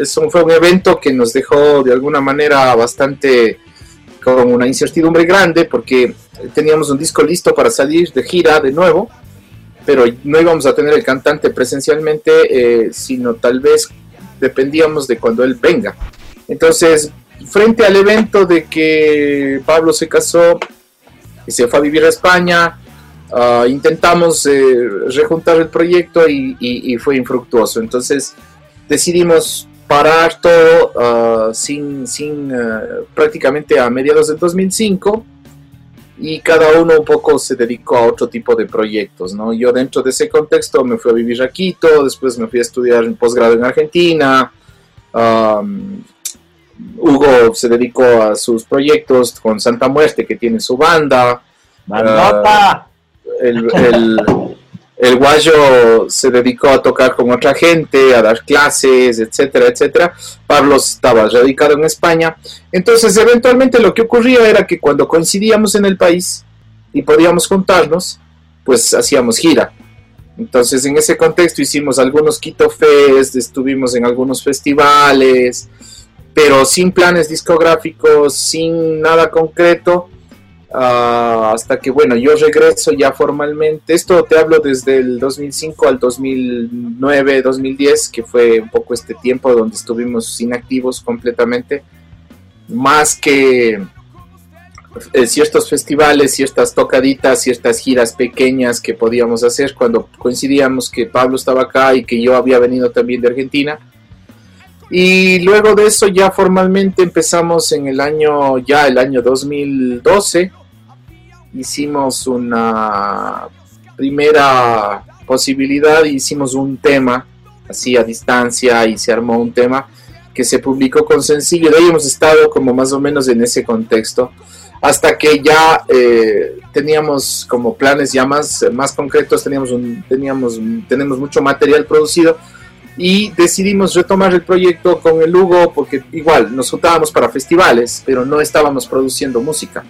S3: eso fue un evento que nos dejó de alguna manera bastante con una incertidumbre grande porque teníamos un disco listo para salir de gira de nuevo, pero no íbamos a tener el cantante presencialmente, eh, sino tal vez dependíamos de cuando él venga. Entonces, frente al evento de que Pablo se casó, y se fue a vivir a España. Ah, intentamos eh, rejuntar el proyecto y, y- y fue infructuoso. Entonces decidimos parar todo ah, sin, sin ah, prácticamente a mediados del 2005 y cada uno un poco se dedicó a otro tipo de proyectos, ¿no? Yo dentro de ese contexto me fui a vivir a Quito, después me fui a estudiar en posgrado en Argentina, am, Hugo se dedicó a sus proyectos con Santa Muerte, que tiene su banda,
S2: ¡Bandota!
S3: El, guayo se dedicó a tocar con otra gente, a dar clases, etcétera, etcétera. Pablo estaba radicado en España. Entonces, eventualmente lo que ocurría era que cuando coincidíamos en el país y podíamos juntarnos, pues hacíamos gira. Entonces, en ese contexto hicimos algunos Quito Fest, estuvimos en algunos festivales, pero sin planes discográficos, sin nada concreto. Ah, hasta que, bueno, yo regreso ya formalmente. Esto te hablo desde el 2005 al 2009, 2010, que fue un poco este tiempo donde estuvimos inactivos completamente. Más que eh, ciertos festivales, ciertas tocaditas, ciertas giras pequeñas que podíamos hacer cuando coincidíamos que Pablo estaba acá y que yo había venido también de Argentina. Y luego de eso ya formalmente empezamos en el año, ya el año 2012, hicimos una primera posibilidad, hicimos un tema así a distancia y se armó un tema que se publicó con sencillo, de ahí hemos estado como más o menos en ese contexto, hasta que ya eh, teníamos como planes ya más, más concretos, teníamos, un, teníamos, tenemos mucho material producido, y decidimos retomar el proyecto con el Hugo porque igual nos juntábamos para festivales, pero no estábamos produciendo música.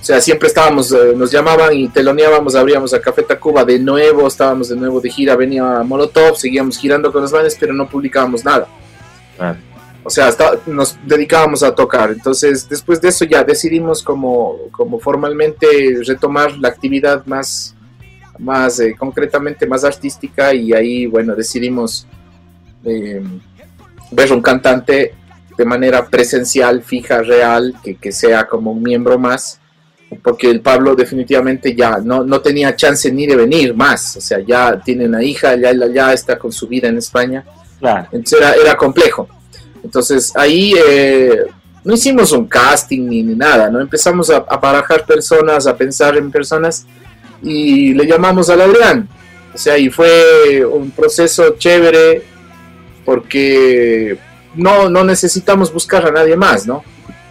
S3: O sea, siempre estábamos, eh, nos llamaban y teloneábamos, abríamos a Café Tacuba de nuevo, estábamos de nuevo de gira, venía Molotov, seguíamos girando con los bandes, pero no publicábamos nada. O sea, hasta- nos dedicábamos a tocar. Entonces, después de eso ya decidimos como, como formalmente retomar la actividad más, más eh, concretamente más artística y ahí, bueno, decidimos eh, ver un cantante de manera presencial, fija, real, que, que sea como un miembro más, porque el Pablo definitivamente ya no, no tenía chance ni de venir más, o sea, ya tiene una hija, ya, ya está con su vida en España,
S2: Claro.
S3: entonces era, era complejo. Entonces ahí eh, no hicimos un casting ni, ni nada, ¿no? Empezamos a, a barajar personas, a pensar en personas y le llamamos al Adrián. O sea, y fue un proceso chévere porque no, no necesitamos buscar a nadie más, ¿no?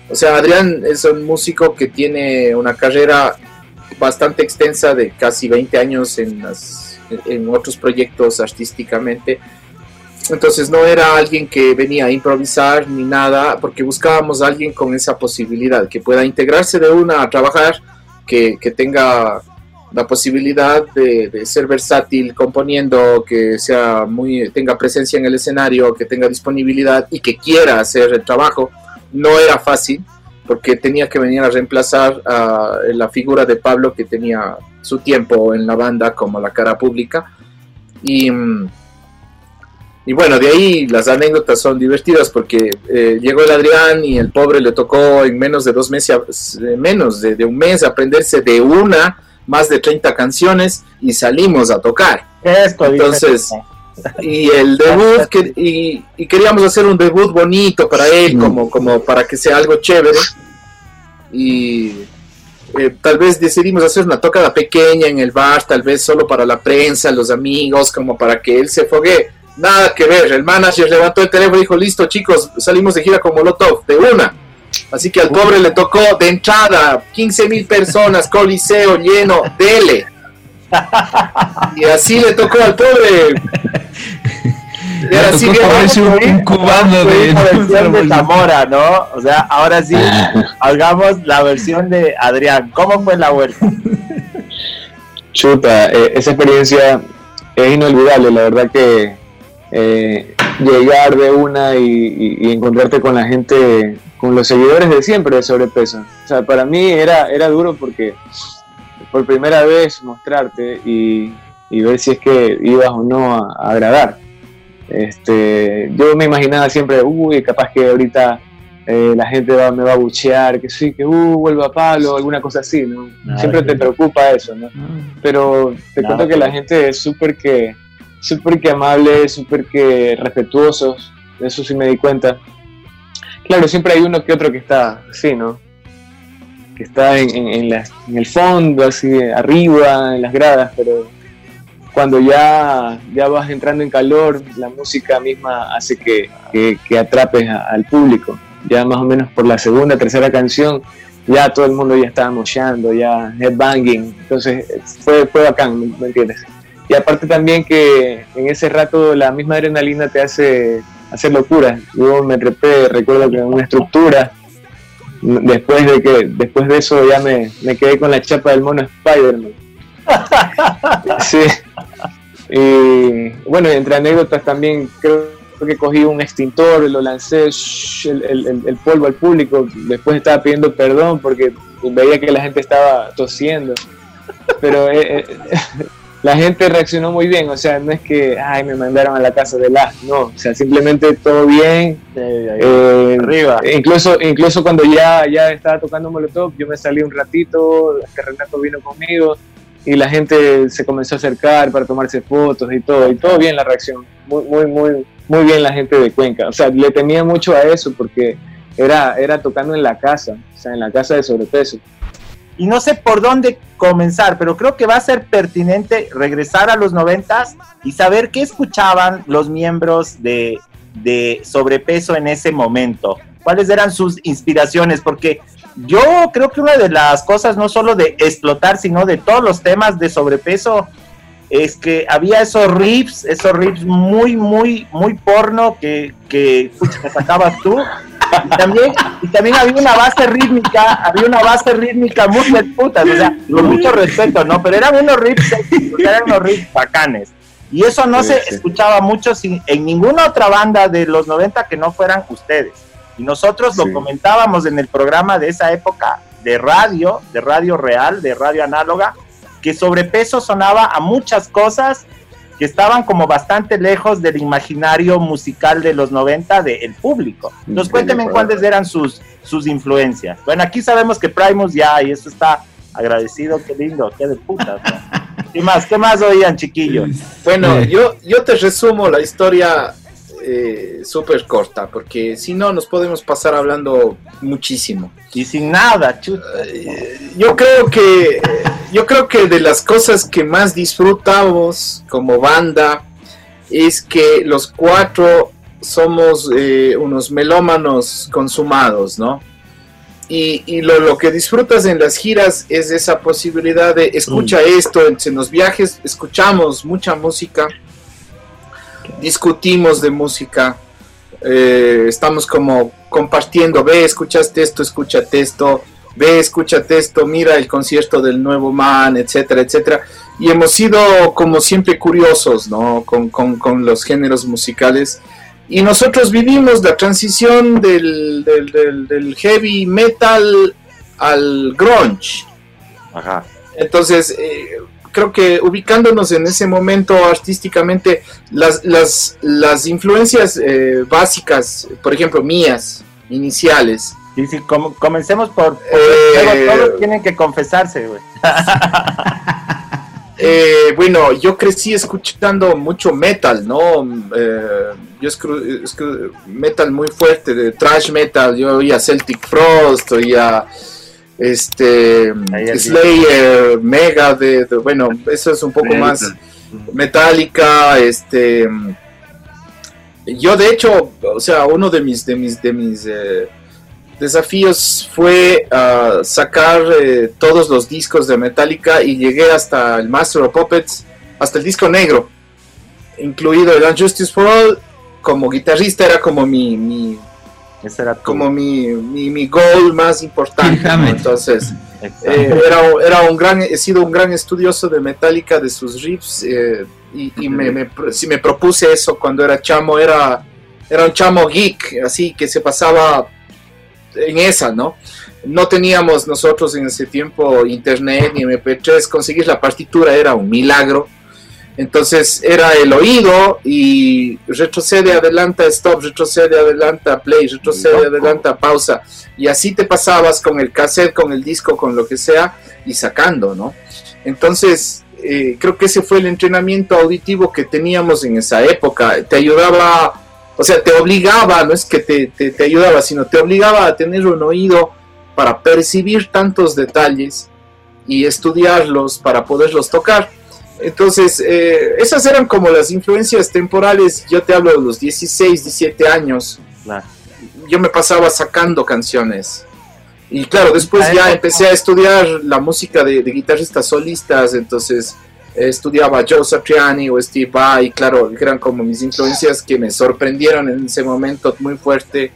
S3: O sea, Adrián es un músico que tiene una carrera bastante extensa de casi 20 años en, en otros proyectos artísticamente. Entonces no era alguien que venía a improvisar ni nada, porque buscábamos a alguien con esa posibilidad, que pueda integrarse de una a trabajar, que, que tenga la posibilidad de, de ser versátil componiendo, que sea muy, tenga presencia en el escenario, que tenga disponibilidad y que quiera hacer el trabajo. No era fácil, porque tenía que venir a reemplazar a la figura de Pablo que tenía su tiempo en la banda como la cara pública. Y, mm, y bueno, de ahí las anécdotas son divertidas porque eh, llegó el Adrián y el pobre le tocó en menos de dos meses, eh, menos de, de un mes aprenderse de una más de 30 canciones y salimos a tocar.
S2: Esto,
S3: Entonces, y el debut, que- y, y queríamos hacer un debut bonito para él, como, como para que sea algo chévere. Y eh, tal vez decidimos hacer una tocada pequeña en el bar, tal vez solo para la prensa, los amigos, como para que él se fogue. Nada que ver, el manager levantó el teléfono y dijo, listo chicos, salimos de gira con Molotov, de una. Así que al pobre le tocó de entrada 15 mil personas, coliseo lleno, dele. Y así le tocó al pobre. Y
S4: Le
S3: así
S4: tocó
S3: bien,
S4: comerse un, un cubano de...
S2: de Zamora, ¿no? O sea, ahora sí, hagamos la versión de Adrián. ¿Cómo fue la vuelta?
S5: Chuta, eh, esa experiencia es inolvidable, la verdad que eh, llegar de una y, y- y encontrarte con la gente, con los seguidores de siempre de sobrepeso. O sea, para mí era, era duro porque por primera vez mostrarte y, y ver si es que ibas o no a, a agradar. Este, yo me imaginaba siempre, uy, capaz que ahorita eh, la gente va- me va a buchear, que sí, que uh, vuelva Pablo, alguna cosa así, ¿no?
S2: Nada
S5: Siempre
S2: que
S5: te preocupa eso, ¿no? Pero te
S2: Nada
S5: cuento que
S2: que
S5: la gente es súper que, súper que amable, súper que respetuosos, eso sí me di cuenta. Claro, siempre hay uno que otro que está así, ¿no? Que está en, el fondo, así, arriba, en las gradas, pero cuando ya, ya vas entrando en calor, la música misma hace que, que- atrapes al público. Ya más o menos por la segunda, tercera canción, ya todo el mundo ya estaba mochando, ya headbanging. Entonces fue, fue bacán, ¿me- ¿me entiendes? Y aparte también que en ese rato la misma adrenalina te hace hacer locuras. Yo me trepé, recuerdo que en una estructura, después de que después de eso ya me, me quedé con la chapa del mono Spider-Man. Sí. Y bueno, entre anécdotas también creo que cogí un extintor, lo lancé shh, el, el- el- polvo al público. Después estaba pidiendo perdón porque veía que la gente estaba tosiendo. Pero eh, eh, la gente reaccionó muy bien. O sea, no es que ay, me mandaron a la casa de la. No, o sea, simplemente todo bien. Eh,
S2: Arriba.
S5: Incluso, incluso cuando ya, ya estaba tocando Molotov, yo me salí un ratito, Renato vino conmigo y la gente se comenzó a acercar para tomarse fotos y todo, y todo bien la reacción, muy, muy, muy, muy bien la gente de Cuenca. O sea, le temía mucho a eso porque era, era tocando en la casa, o sea, en la casa de sobrepeso.
S2: Y no sé por dónde comenzar, pero creo que va a ser pertinente regresar a los noventas y saber qué escuchaban los miembros de, de sobrepeso en ese momento. ¿Cuáles eran sus inspiraciones? Porque yo creo que una de las cosas, no solo de explotar, sino de todos los temas de sobrepeso, es que había esos riffs, esos riffs muy, muy, muy porno que, que, pucha, sacabas tú. Y también, y también había una base rítmica, había una base rítmica muy de putas, o sea, con mucho respeto, ¿no? Pero eran unos riffs, eran unos riffs bacanes. Y eso no
S5: Sí,
S2: se
S5: sí.
S2: escuchaba mucho sin- en ninguna otra banda de los 90 que no fueran ustedes. Y nosotros lo
S5: Sí.
S2: comentábamos en el programa de esa época de radio, de radio real, de radio análoga, que sobrepeso sonaba a muchas cosas que estaban como bastante lejos del imaginario musical de los 90 del público. Entonces
S5: Sí,
S2: cuéntenme
S5: de
S2: cuáles eran sus, sus influencias. Bueno, aquí sabemos que Primus ya, y eso está agradecido, qué lindo, qué de puta. ¿no? ¿Qué más? ¿Qué más oían, chiquillos?
S3: Bueno, yo, yo te resumo la historia eh, súper corta, porque si no nos podemos pasar hablando muchísimo.
S2: Y sin nada, chuta.
S3: Eh, Yo creo que yo creo que de las cosas que más disfrutamos como banda es que los cuatro somos eh, unos melómanos consumados, ¿no? Y, y lo, lo que disfrutas en las giras es esa posibilidad de escucha esto, en los viajes escuchamos mucha música, discutimos de música, eh, estamos como compartiendo, ve, escuchaste esto, escúchate esto, ve, escúchate esto, mira el concierto del nuevo man, etcétera, etcétera. Y hemos sido como siempre curiosos, ¿no? Con, con- con los géneros musicales. Y nosotros vivimos la transición del, del- del- del heavy metal al grunge.
S2: Ajá.
S3: Entonces, eh, creo que ubicándonos en ese momento artísticamente, las, las, las influencias eh, básicas, por ejemplo, mías, iniciales,
S2: Y si com- comencemos por... por-
S3: Eh,
S2: todos tienen que confesarse, güey.
S3: Eh, bueno, yo crecí escuchando mucho metal, ¿no? Eh, yo escru- metal muy fuerte, de thrash metal. Yo oía Celtic Frost, oía este Slayer, Megadeth, bueno, eso es un poco más Metallica, este yo de hecho, o sea, uno de mis de mis de mis eh, desafíos fue ah, sacar eh, todos los discos de Metallica y llegué hasta el Master of Puppets, hasta el disco negro, incluido el Unjustice for All. Como guitarrista era como mi, mi
S2: Ese era
S3: como mi, mi, mi goal más importante. Entonces, eh, era, era un gran, he sido un gran estudioso de Metallica, de sus riffs, eh, y, y me, me, si me propuse eso cuando era chamo, era, era un chamo geek, así que se pasaba en esa, ¿no? No teníamos nosotros en ese tiempo internet ni MP3, conseguir la partitura era un milagro. Entonces era el oído y retrocede, adelanta, stop, retrocede, adelanta, play, retrocede, adelanta, pausa. Y así te pasabas con el cassette, con el disco, con lo que sea y sacando, ¿no? Entonces, eh, creo que ese fue el entrenamiento auditivo que teníamos en esa época. Te ayudaba, o sea, te obligaba, no es que te, te, te ayudaba, sino te obligaba a tener un oído para percibir tantos detalles y estudiarlos para poderlos tocar. Entonces, eh, esas eran como las influencias temporales. Yo te hablo de los 16, 17 años. Yo me pasaba sacando canciones. Y claro, después ya empecé a estudiar la música de, de guitarristas solistas. Entonces, estudiaba Joe Satriani o Steve Vai. Claro, eran como mis influencias que me sorprendieron en ese momento muy fuerte.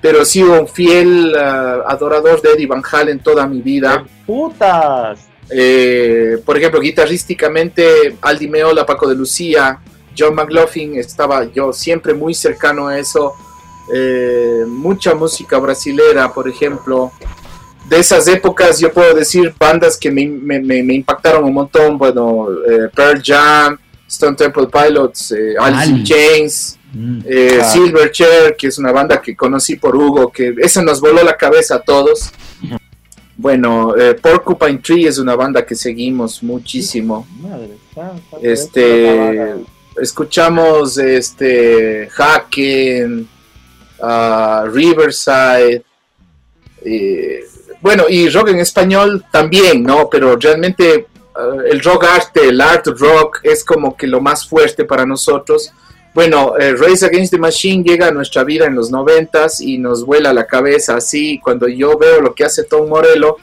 S3: Pero he sido un fiel uh, adorador de Eddie Van Halen toda mi vida.
S2: ¡Putas!
S3: Eh, por ejemplo, guitarrísticamente, Aldi Meola, Paco de Lucía, John McLaughlin, estaba yo siempre muy cercano a eso. Eh, mucha música brasilera, por ejemplo. De esas épocas, yo puedo decir bandas que me, me, me impactaron un montón. Bueno, eh, Pearl Jam, Stone Temple Pilots, eh, Alice in Chains,
S4: Mm.
S3: eh, Silverchair, que es una banda que conocí por Hugo, que esa nos voló la cabeza a todos. Bueno, eh, Porcupine Tree es una banda que seguimos muchísimo.
S2: Madre
S3: Este, escuchamos este Haken, ah, Riverside, eh, bueno, y rock en español también, ¿no? Pero realmente ah, el rock arte, el art rock es como que lo más fuerte para nosotros. Bueno, eh, Race Against the Machine llega a nuestra vida en los noventas y nos vuela la cabeza así. Cuando yo veo lo que hace Tom Morello,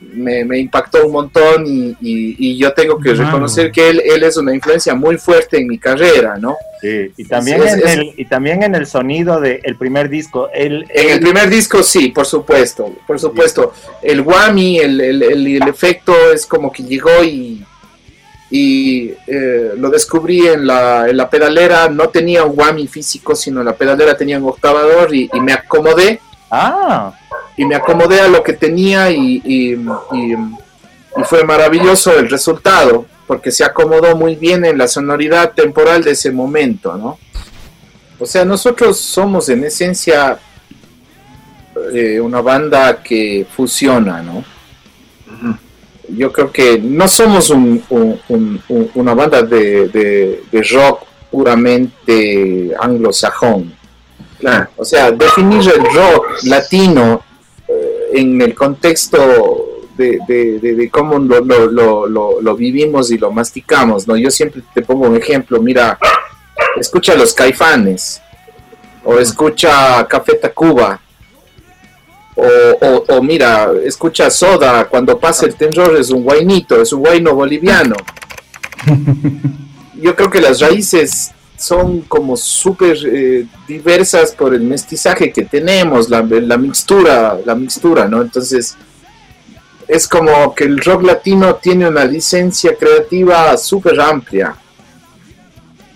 S3: me, me impactó un montón y, y- y yo tengo que reconocer que él, él es una influencia muy fuerte en mi carrera, ¿no?
S2: Sí, y también,
S3: Es-
S2: en
S3: es-
S2: el, y también en el sonido del primer disco. El,
S3: En el primer disco sí, por supuesto, por supuesto. El whammy, el, el- el- el efecto es como que llegó y, y eh, lo descubrí en la, en la pedalera. No tenía un whammy físico, sino la pedalera tenía un octavador y, y me acomodé
S2: Ah,
S3: y me acomodé a lo que tenía y, y- y- y fue maravilloso el resultado porque se acomodó muy bien en la sonoridad temporal de ese momento, ¿no? O sea, nosotros somos en esencia eh, una banda que fusiona, ¿no? Yo creo que no somos un- un- un- un- una banda de, de- de rock puramente anglosajón. O sea, definir el rock latino en el contexto de, de- de- de cómo lo, lo- lo- lo- lo vivimos y lo masticamos, ¿no? Yo siempre te pongo un ejemplo, mira, escucha los caifanes, o escucha Café Tacuba, o, o- o mira, escucha Soda, cuando pasa el terror es un guainito, es un guaino boliviano. Yo creo que las raíces son como súper eh, diversas por el mestizaje que tenemos, la, la mixtura, la mixtura, ¿no? Entonces, es como que el rock latino tiene una licencia creativa súper amplia.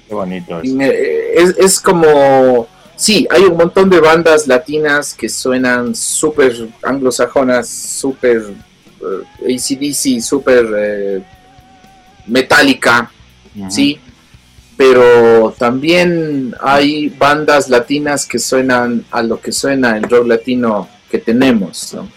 S2: qué bonito.
S3: Me- Es, es como, sí, hay un montón de bandas latinas que suenan súper anglosajonas, súper eh, ACDC, súper eh, metálica, sí, pero también hay bandas latinas que suenan a lo que suena el rock latino que tenemos, ¿no?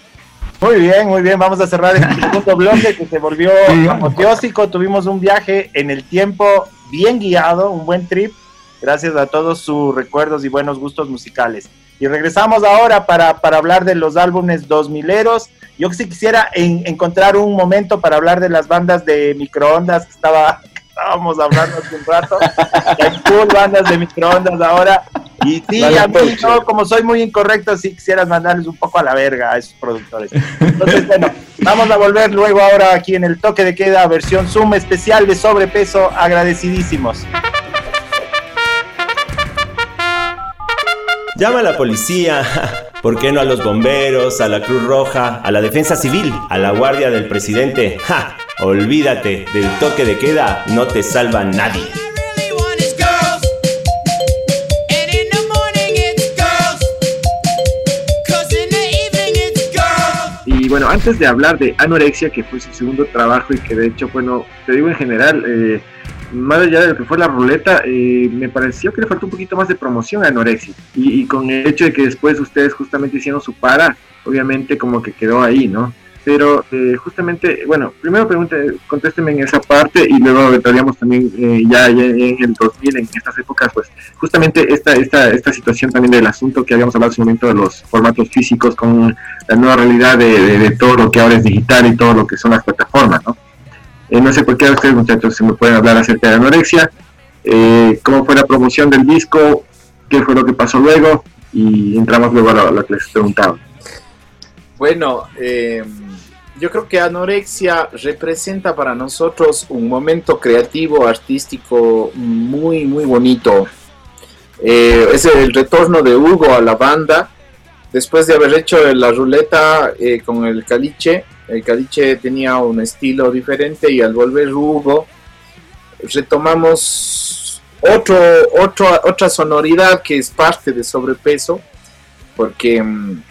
S2: Muy bien, muy bien. Vamos a cerrar este segundo bloque que se volvió apoteósico. Tuvimos un viaje en el tiempo bien guiado, un buen trip, gracias a todos sus recuerdos y buenos gustos musicales. Y regresamos ahora para, para hablar de los álbumes 2000eros. Yo sí quisiera en- encontrar un momento para hablar de las bandas de microondas que estaba estábamos hablando hace un rato. Hay full bandas de microondas ahora. Y sí, a mí, yo, como soy muy incorrecto, sí quisieras mandarles un poco a la verga a esos productores. Entonces, bueno, vamos a volver luego ahora aquí en el toque de queda, versión Zoom especial de sobrepeso, agradecidísimos.
S1: Llama a la policía, ¿por qué no a los bomberos, a la Cruz Roja, a la Defensa Civil, a la Guardia del Presidente? ¡Ja! Olvídate, del toque de queda no te salva nadie.
S6: Y bueno, antes de hablar de Anorexia, que fue su segundo trabajo y que de hecho, bueno, te digo en general, eh, más allá de lo que fue la ruleta, eh, me pareció que le faltó un poquito más de promoción a Anorexia. Y, y, con el hecho de que después ustedes justamente hicieron su para, obviamente como que quedó ahí, ¿no? Pero eh, justamente, bueno, primero pregunte, contésteme en esa parte y luego entraríamos también eh, ya, en el 2000, en estas épocas, pues justamente esta, esta, esta situación también del asunto que habíamos hablado hace un momento de los formatos físicos con la nueva realidad de, todo lo que ahora es digital y todo lo que son las plataformas, ¿no? Eh, no sé por qué ustedes, muchachos, se me pueden hablar acerca de anorexia, eh, cómo fue la promoción del disco, qué fue lo que pasó luego, y entramos luego a lo, a lo que les preguntaba.
S3: Bueno, eh, yo creo que anorexia representa para nosotros un momento creativo, artístico muy, muy bonito. Eh, es el retorno de Hugo a la banda, después de haber hecho la ruleta eh, con el caliche el caliche tenía un estilo diferente y al volver Hugo retomamos otro, otro, otra sonoridad que es parte de sobrepeso porque um,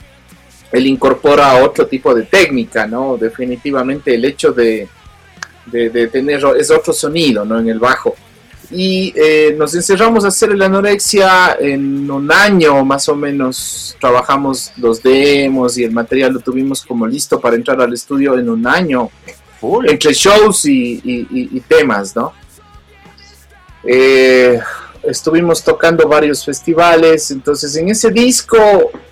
S3: él incorpora otro tipo de técnica, ¿no? Definitivamente el hecho de, de, de tener es otro sonido, ¿no? En el bajo. Y eh, nos encerramos a hacer la anorexia en un año más o menos. Trabajamos los demos y el material lo tuvimos como listo para entrar al estudio en un año. Uy. Entre shows y, y, y, y temas, ¿no? Eh, estuvimos tocando varios festivales, entonces en ese disco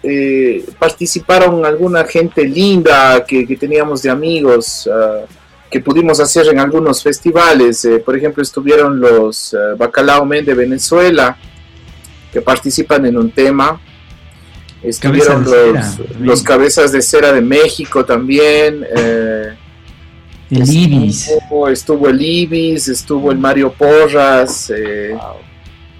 S3: eh, participaron alguna gente linda que, que teníamos de amigos. Uh, que pudimos hacer en algunos festivales. Eh, por ejemplo, estuvieron los uh, Bacalao Men de Venezuela, que participan en un tema. Estuvieron los, cera, los, Cabezas de Cera de México también. Eh,
S4: el estuvo, Ibis.
S3: Estuvo el Ibis, estuvo el Mario Porras. Eh, wow.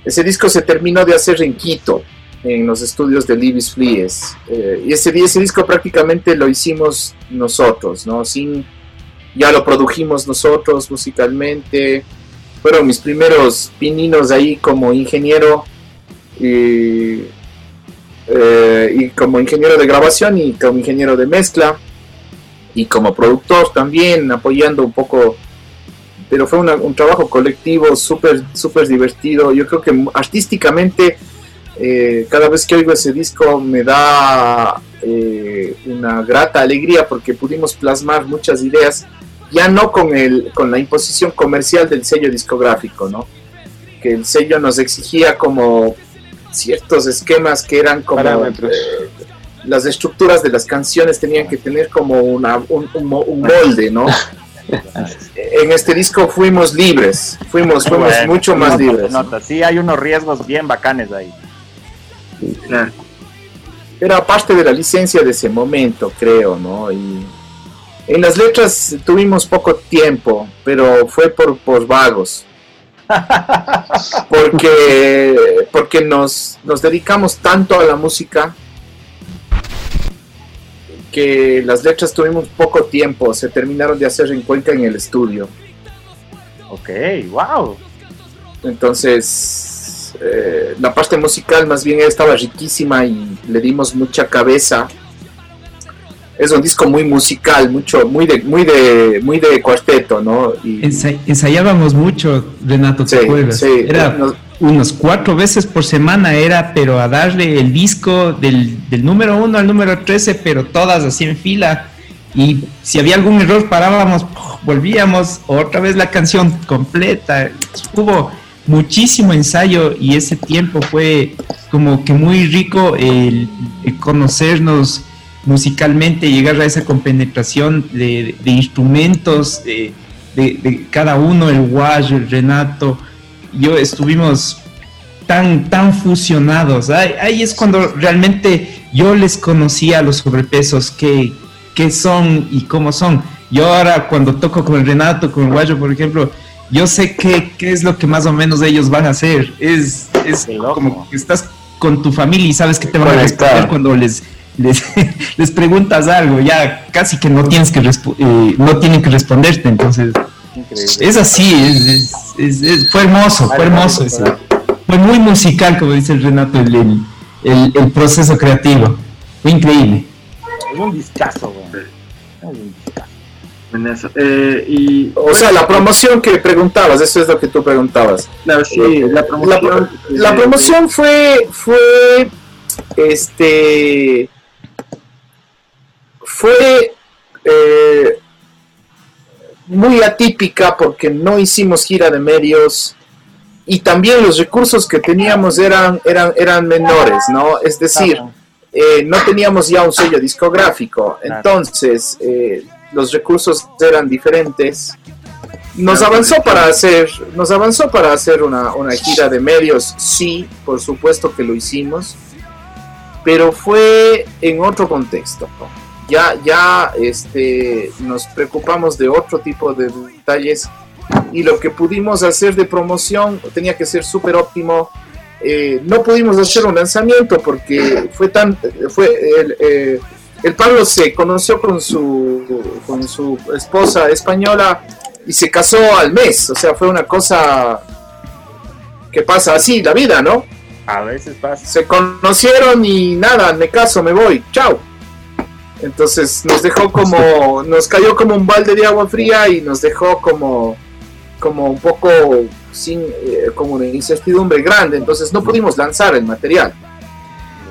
S3: Ese disco se terminó de hacer en Quito, en los estudios del Ibis Flies. y ese, ese disco prácticamente lo hicimos nosotros, ¿no? Sin ya lo produjimos nosotros musicalmente. Fueron mis primeros pininos ahí como ingeniero eh, y, como ingeniero de grabación y como ingeniero de mezcla y como productor también apoyando un poco pero fue una, un trabajo colectivo súper súper divertido yo creo que artísticamente eh, cada vez que oigo ese disco me da eh, una grata alegría porque pudimos plasmar muchas ideas ya no con, el, con la imposición comercial del sello discográfico, ¿no? Que el sello nos exigía como ciertos esquemas que eran como eh, las estructuras de las canciones tenían que tener como una, un, un, un molde, ¿no? en este disco fuimos libres, fuimos, fuimos bueno, mucho más
S2: nota,
S3: libres.
S2: Nota. Sí, hay unos riesgos bien bacanes ahí.
S3: Claro. Era parte de la licencia de ese momento, creo, ¿no? Y en las letras tuvimos poco tiempo, pero fue por, por vagos. porque porque nos, nos dedicamos tanto a la música que las letras tuvimos poco tiempo, se terminaron de hacer en Cuenca en el estudio.
S2: Ok, wow.
S3: Entonces, eh, la parte musical más bien estaba riquísima y le dimos mucha cabeza es un disco muy musical, mucho, muy de, muy de, muy de cuarteto, ¿no?
S4: Y... Ensay ensayábamos mucho, Renato, ¿te sí, acuerdas?
S3: Sí,
S4: era nos... unos cuatro veces por semana, era, pero a darle el disco del, del número uno al número trece, pero todas así en fila. Y si había algún error, parábamos, volvíamos, otra vez la canción completa. Hubo muchísimo ensayo y ese tiempo fue como que muy rico el, conocernos musicalmente, llegar a esa compenetración de, instrumentos de, de, de, cada uno, el Guayo, el Renato, yo estuvimos tan, tan fusionados. Ahí, ahí, es cuando realmente yo les conocía los sobrepesos, qué, qué son y cómo son. Yo ahora cuando toco con el Renato, con el Guayo, por ejemplo, yo sé qué, qué es lo que más o menos ellos van a hacer. Es, es como que estás con tu familia y sabes que te van a responder cuando les les, les, preguntas algo, ya casi que no tienes que eh, no tienen que responderte, entonces Increíble. es así, es, es, es, fue hermoso, fue hermoso, ese, fue muy musical, como dice el Renato, el, el, el proceso creativo, fue increíble.
S2: Es un discazo,
S6: eso. Eh, y,
S3: O sea, la promoción que preguntabas, eso es lo que tú preguntabas.
S6: Claro, sí, la
S3: La,
S6: promoción.
S3: la promoción fue, fue, este, fue eh, muy atípica porque no hicimos gira de medios y también los recursos que teníamos eran, eran, eran menores, ¿no? Es decir, eh, no teníamos ya un sello discográfico, entonces eh, los recursos eran diferentes. Nos avanzó para hacer, nos avanzó para hacer una, una gira de medios, sí, por supuesto que lo hicimos, pero fue en otro contexto. Ya, ya este, nos preocupamos de otro tipo de detalles y lo que pudimos hacer de promoción tenía que ser súper óptimo. Eh, no pudimos hacer un lanzamiento porque fue tan, fue el, eh, el Pablo se conoció con su, con su esposa española y se casó al mes, o sea, fue una cosa que pasa así, la vida, ¿no?
S2: A veces pasa.
S3: Se conocieron y nada, me caso, me voy, chao. Entonces nos dejó como, nos cayó como un balde de agua fría y nos dejó como, como un poco sin, eh, como una incertidumbre grande. Entonces no pudimos lanzar el material.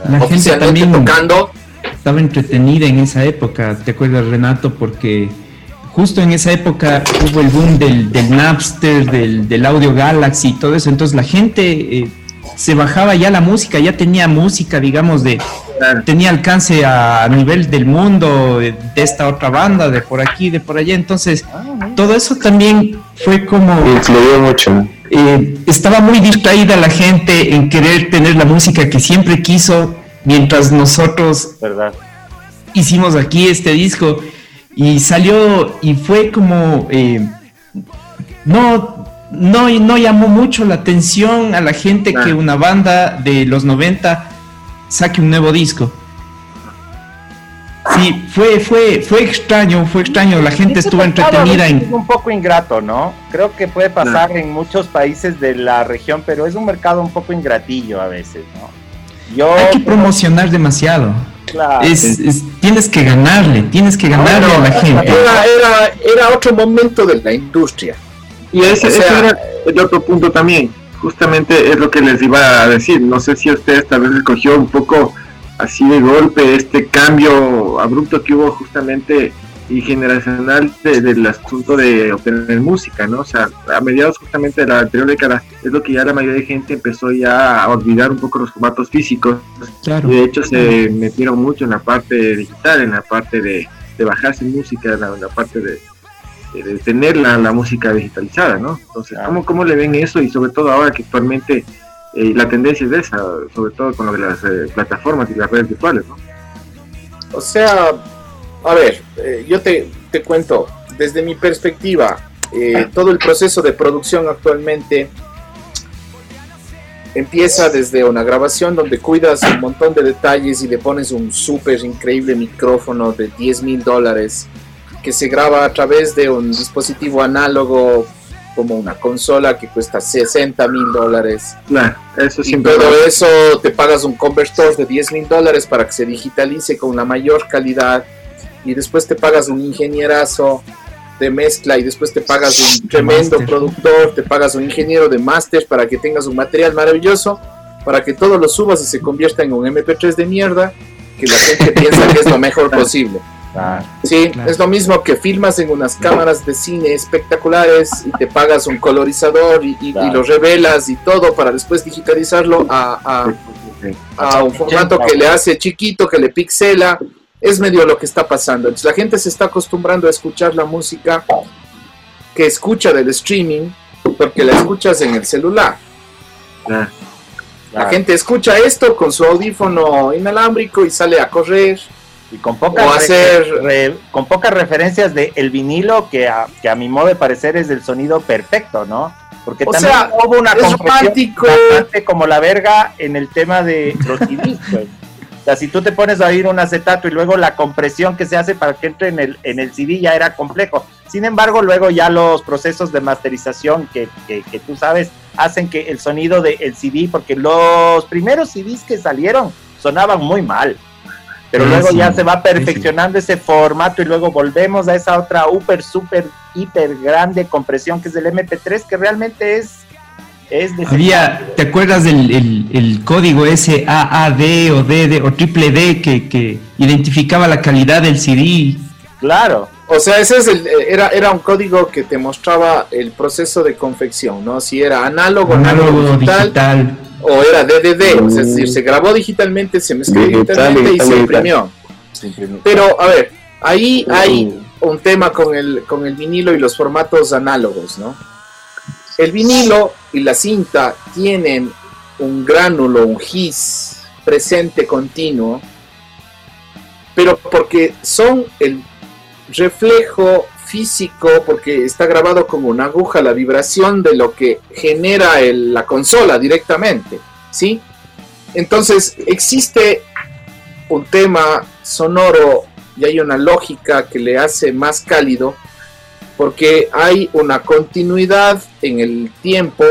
S4: La gente también
S3: tocando,
S4: estaba entretenida en esa época, ¿te acuerdas Renato? Porque justo en esa época hubo el boom del, del Napster, del, del Audio Galaxy y todo eso, entonces la gente eh, se bajaba ya la música, ya tenía música, digamos, de tenía alcance a, nivel del mundo, de, esta otra banda, de por aquí, de por allá, entonces todo eso también fue como...
S5: Influyó mucho.
S4: eh, estaba muy distraída la gente en querer tener la música que siempre quiso, mientras nosotros
S2: ¿Verdad?
S4: hicimos aquí este disco. Y salió y fue como eh, no no no llamó mucho la atención a la gente que una banda de los 90 saque un nuevo disco. Sí, fue fue fue extraño, fue extraño, la gente estuvo entretenida en
S2: Es un poco ingrato, ¿no? Creo que puede pasar en muchos países de la región, pero es un mercado un poco ingratillo a veces, ¿no? Yo,
S4: hay que promocionar demasiado.
S2: claro,
S4: Es, es- tienes que ganarle, tienes que ganarle a la gente.
S3: era, era, era otro momento de la industria.
S6: Y ese,
S3: O sea-
S6: ese era el otro punto también. Justamente es lo que les iba a decir. No sé si ustedes tal vez les cogió un poco así de golpe este cambio abrupto que hubo justamente y generacional de- del asunto de obtener música, ¿no? O sea, a mediados justamente de la anterior década es lo que ya la mayoría de gente empezó ya a olvidar un poco los formatos físicos
S4: Claro.
S6: y de hecho se metieron mucho en la parte digital, en la parte de, de bajarse música, en la, en la parte de, de- de tener la, la música digitalizada, ¿no? Entonces, ¿cómo, ¿cómo le ven eso? Y sobre todo ahora que actualmente eh, la tendencia es esa, sobre todo con lo de las eh, plataformas y las redes virtuales, ¿no?
S3: O sea, a ver, eh, yo te, te cuento, desde mi perspectiva, eh, todo el proceso de producción actualmente empieza desde una grabación donde cuidas un montón de detalles y le pones un súper increíble micrófono de 10 mil dólares que se graba a través de un dispositivo análogo como una consola que cuesta 60 mil dólares.
S6: Claro, eso
S3: Y todo eso te pagas un convertor de 10 mil dólares para que se digitalice con la mayor calidad. Y después te pagas un ingenierazo de mezcla y después te pagas un tremendo productor, te pagas un ingeniero de máster para que tengas un material maravilloso, para que todo lo subas y se convierta en un MP3 de mierda, que la gente piensa que es lo mejor posible.
S2: Claro.
S3: Sí,
S4: Claro.
S3: es lo mismo que filmas en unas cámaras de cine espectaculares y te pagas un colorizador y, y- lo revelas y todo para después digitalizarlo a, a- a un formato que le hace chiquito, que le pixela. Es medio lo que está pasando. Entonces, la gente se está acostumbrando a escuchar la música que escucha del streaming porque la escuchas en el celular.
S6: Claro.
S3: La gente escucha esto con su audífono inalámbrico y sale a correr.
S2: Y con pocas,
S3: o
S2: re-
S3: hacer-
S2: re- con pocas referencias de el vinilo, que a, que a mi modo de parecer es el sonido perfecto, ¿no? Porque
S3: O
S2: también
S3: sea,
S2: hubo una
S3: romántico.
S2: bastante como la verga en el tema de los CDs, pues. O sea, si tú te pones a oír un acetato y luego la compresión que se hace para que entre en el, en el CD ya era complejo. Sin embargo, luego ya los procesos de masterización que, que, que tú sabes hacen que el sonido del CD, porque los primeros CDs que salieron sonaban muy mal. Pero luego ya se va perfeccionando ese formato y luego volvemos a esa otra super, super, hiper grande compresión que es el MP3, que realmente es es de
S4: Había, ¿te acuerdas del el, el código ese AAD o DD o triple D que, que identificaba la calidad del CD?
S2: Claro.
S3: O sea, ese es el, era, era un código que te mostraba el proceso de confección, ¿no? Si era análogo,
S4: análogo digital,
S3: o era DDD, es decir, se grabó digitalmente, se mezcló digitalmente y se imprimió. Pero, a ver, ahí hay un tema con el, con el vinilo y los formatos análogos, ¿no? El vinilo y la cinta tienen un gránulo, un gis presente continuo, pero porque son el reflejo físico, porque está grabado como una aguja, la vibración de lo que genera la consola directamente, ¿sí? Entonces existe un tema sonoro y hay una lógica que le hace más cálido porque hay una continuidad en el tiempo.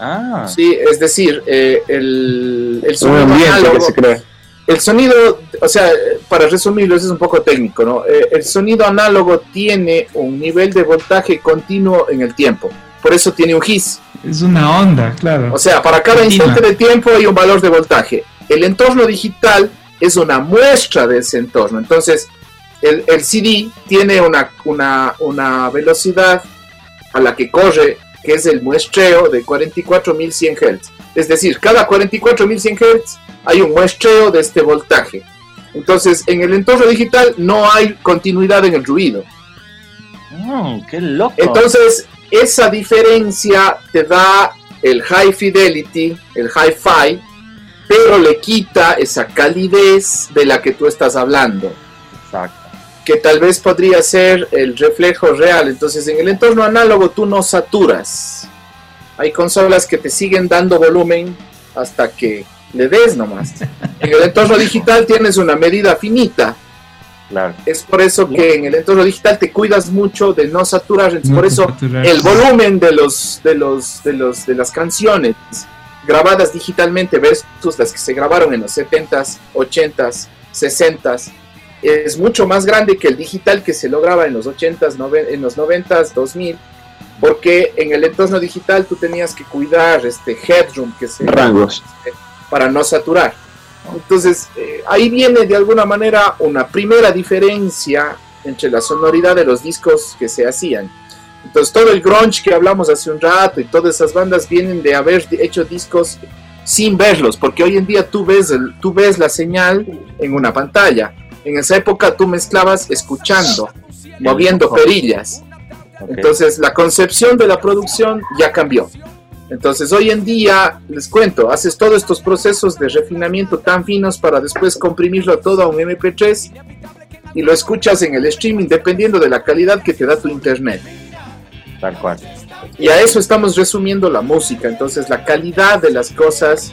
S2: Ah.
S3: Sí, es decir, eh, el, el sonido análogo, el sonido, o sea, para resumirlo, eso es un poco técnico, ¿no? Eh, el sonido análogo tiene un nivel de voltaje continuo en el tiempo, por eso tiene un GIS.
S4: Es una onda, claro.
S3: O sea, para cada instante de tiempo hay un valor de voltaje. El entorno digital es una muestra de ese entorno. Entonces, el, el CD tiene una, una, una, velocidad a la que corre, que es el muestreo de 44.100 Hz. Es decir, cada 44.100 Hz hay un muestreo de este voltaje. Entonces, en el entorno digital no hay continuidad en el ruido.
S2: Mm, ¡Qué loco!
S3: Entonces, esa diferencia te da el high fidelity, el hi-fi, pero le quita esa calidez de la que tú estás hablando.
S2: Exacto
S3: que tal vez podría ser el reflejo real. Entonces, en el entorno análogo tú no saturas. Hay consolas que te siguen dando volumen hasta que le des nomás. En el entorno digital tienes una medida finita.
S2: Claro.
S3: Es por eso que en el entorno digital te cuidas mucho de no saturar. Es por eso el volumen de los de los de los de las canciones grabadas digitalmente versus las que se grabaron en los 70s, 80s, 60s es mucho más grande que el digital que se lograba en los 80s, en los 90s, 2000, porque en el entorno digital tú tenías que cuidar este headroom que se
S5: rangos
S3: este, para no saturar. Entonces, eh, ahí viene de alguna manera una primera diferencia entre la sonoridad de los discos que se hacían. Entonces, todo el grunge que hablamos hace un rato y todas esas bandas vienen de haber hecho discos sin verlos, porque hoy en día tú ves, el, tú ves la señal en una pantalla en esa época tú mezclabas escuchando, moviendo perillas. Entonces la concepción de la producción ya cambió. Entonces hoy en día, les cuento, haces todos estos procesos de refinamiento tan finos para después comprimirlo todo a un MP3 y lo escuchas en el streaming dependiendo de la calidad que te da tu internet.
S2: Tal cual.
S3: Y a eso estamos resumiendo la música. Entonces la calidad de las cosas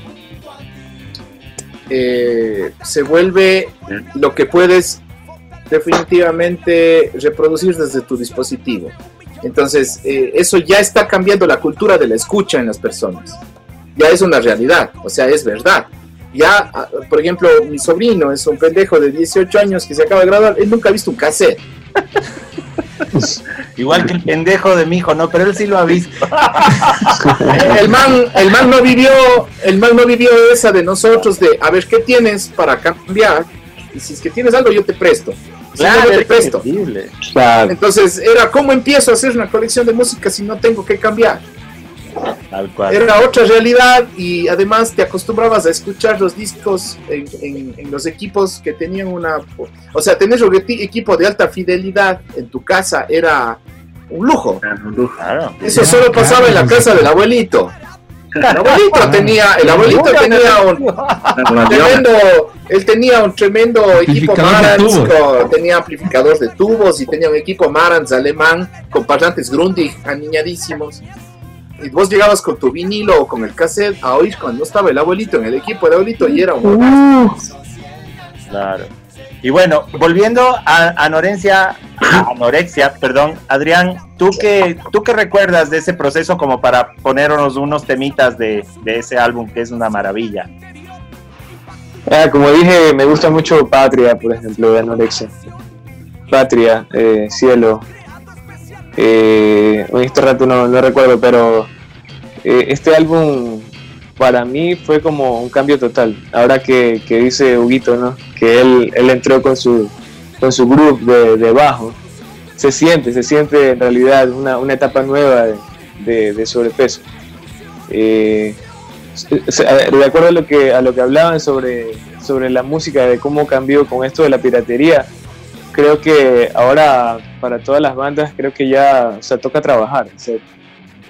S3: eh, se vuelve lo que puedes definitivamente reproducir desde tu dispositivo. Entonces, eh, eso ya está cambiando la cultura de la escucha en las personas. Ya es una realidad, o sea, es verdad. Ya, ah, por ejemplo, mi sobrino es un pendejo de 18 años que se acaba de graduar, él nunca ha visto un cassette.
S2: Igual que el pendejo de mi hijo, ¿no? Pero él sí lo ha visto.
S3: el man, el man no vivió, el man no vivió esa de nosotros de a ver qué tienes para cambiar. Y si es que tienes algo, yo te presto.
S2: Claro,
S3: te presto. Entonces, era cómo empiezo a hacer una colección de música si no tengo que cambiar.
S2: Tal cual.
S3: Era otra realidad y además te acostumbrabas a escuchar los discos en, en, los equipos que tenían una... O sea, tener un equipo de alta fidelidad en tu casa era un lujo.
S2: Claro.
S3: Eso solo pasaba en la casa del abuelito. El abuelito tenía, el abuelito tenía un tremendo, él tenía un tremendo equipo Marantz, tenía amplificador de tubos y tenía un equipo Marantz alemán con parlantes Grundig aniñadísimos. Y vos llegabas con tu vinilo o con el cassette a oír cuando estaba el abuelito en el equipo de abuelito y era un uh.
S2: Claro. Y bueno, volviendo a Anorencia, anorexia, perdón, Adrián, ¿tú qué, ¿tú qué recuerdas de ese proceso como para ponernos unos temitas de, de ese álbum que es una maravilla?
S5: Ah, como dije, me gusta mucho Patria, por ejemplo, de Anorexia. Patria, eh, Cielo. Eh, en este rato no, no recuerdo, pero eh, este álbum para mí fue como un cambio total. Ahora que, dice Huguito, ¿no? Que él, entró con su, con su grupo de, bajo. Se siente, se siente en realidad una, una etapa nueva de, sobrepeso. Eh, de acuerdo a lo que a lo que hablaban sobre, sobre la música, de cómo cambió con esto de la piratería, creo que ahora para todas las bandas creo que ya o sea, toca trabajar. Sea,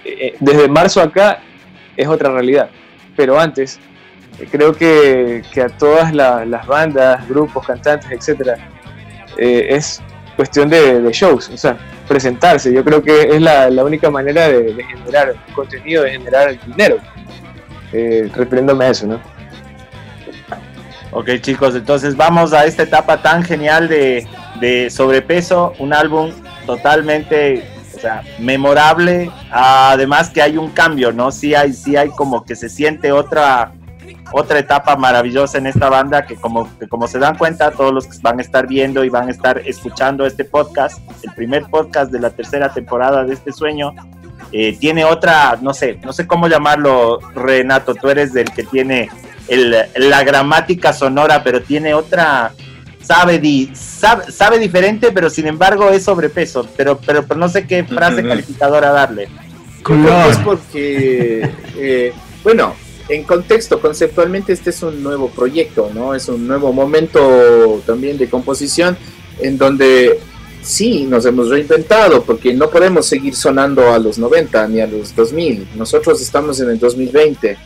S5: eh, desde marzo acá es otra realidad, pero antes eh, creo que, que a todas la- las bandas, grupos, cantantes, etcétera, eh, es cuestión de, shows, o sea, presentarse. Yo creo que es la, la única manera de, generar contenido, de generar dinero, eh, refiriéndome a eso, ¿no?
S2: Ok chicos, entonces vamos a esta etapa tan genial de, de sobrepeso, un álbum totalmente memorable, además que hay un cambio, ¿no? Sí hay, sí hay como que se siente otra, otra etapa maravillosa en esta banda que como, que como se dan cuenta, todos los que van a estar viendo y van a estar escuchando este podcast, el primer podcast de la tercera temporada de este sueño, eh, tiene otra, no sé, no sé cómo llamarlo, Renato, tú eres del que tiene la gramática sonora, pero tiene otra, sabe, di- sabe, sabe diferente, pero sin embargo es sobrepeso, pero, pero, pero no sé qué frase calificadora darle.
S3: Es porque, eh, bueno, en contexto, conceptualmente este es un nuevo proyecto, ¿no? Es un nuevo momento también de composición en donde sí nos hemos reinventado porque no podemos seguir sonando a los 90 ni a los 2000. Nosotros estamos en el 2020.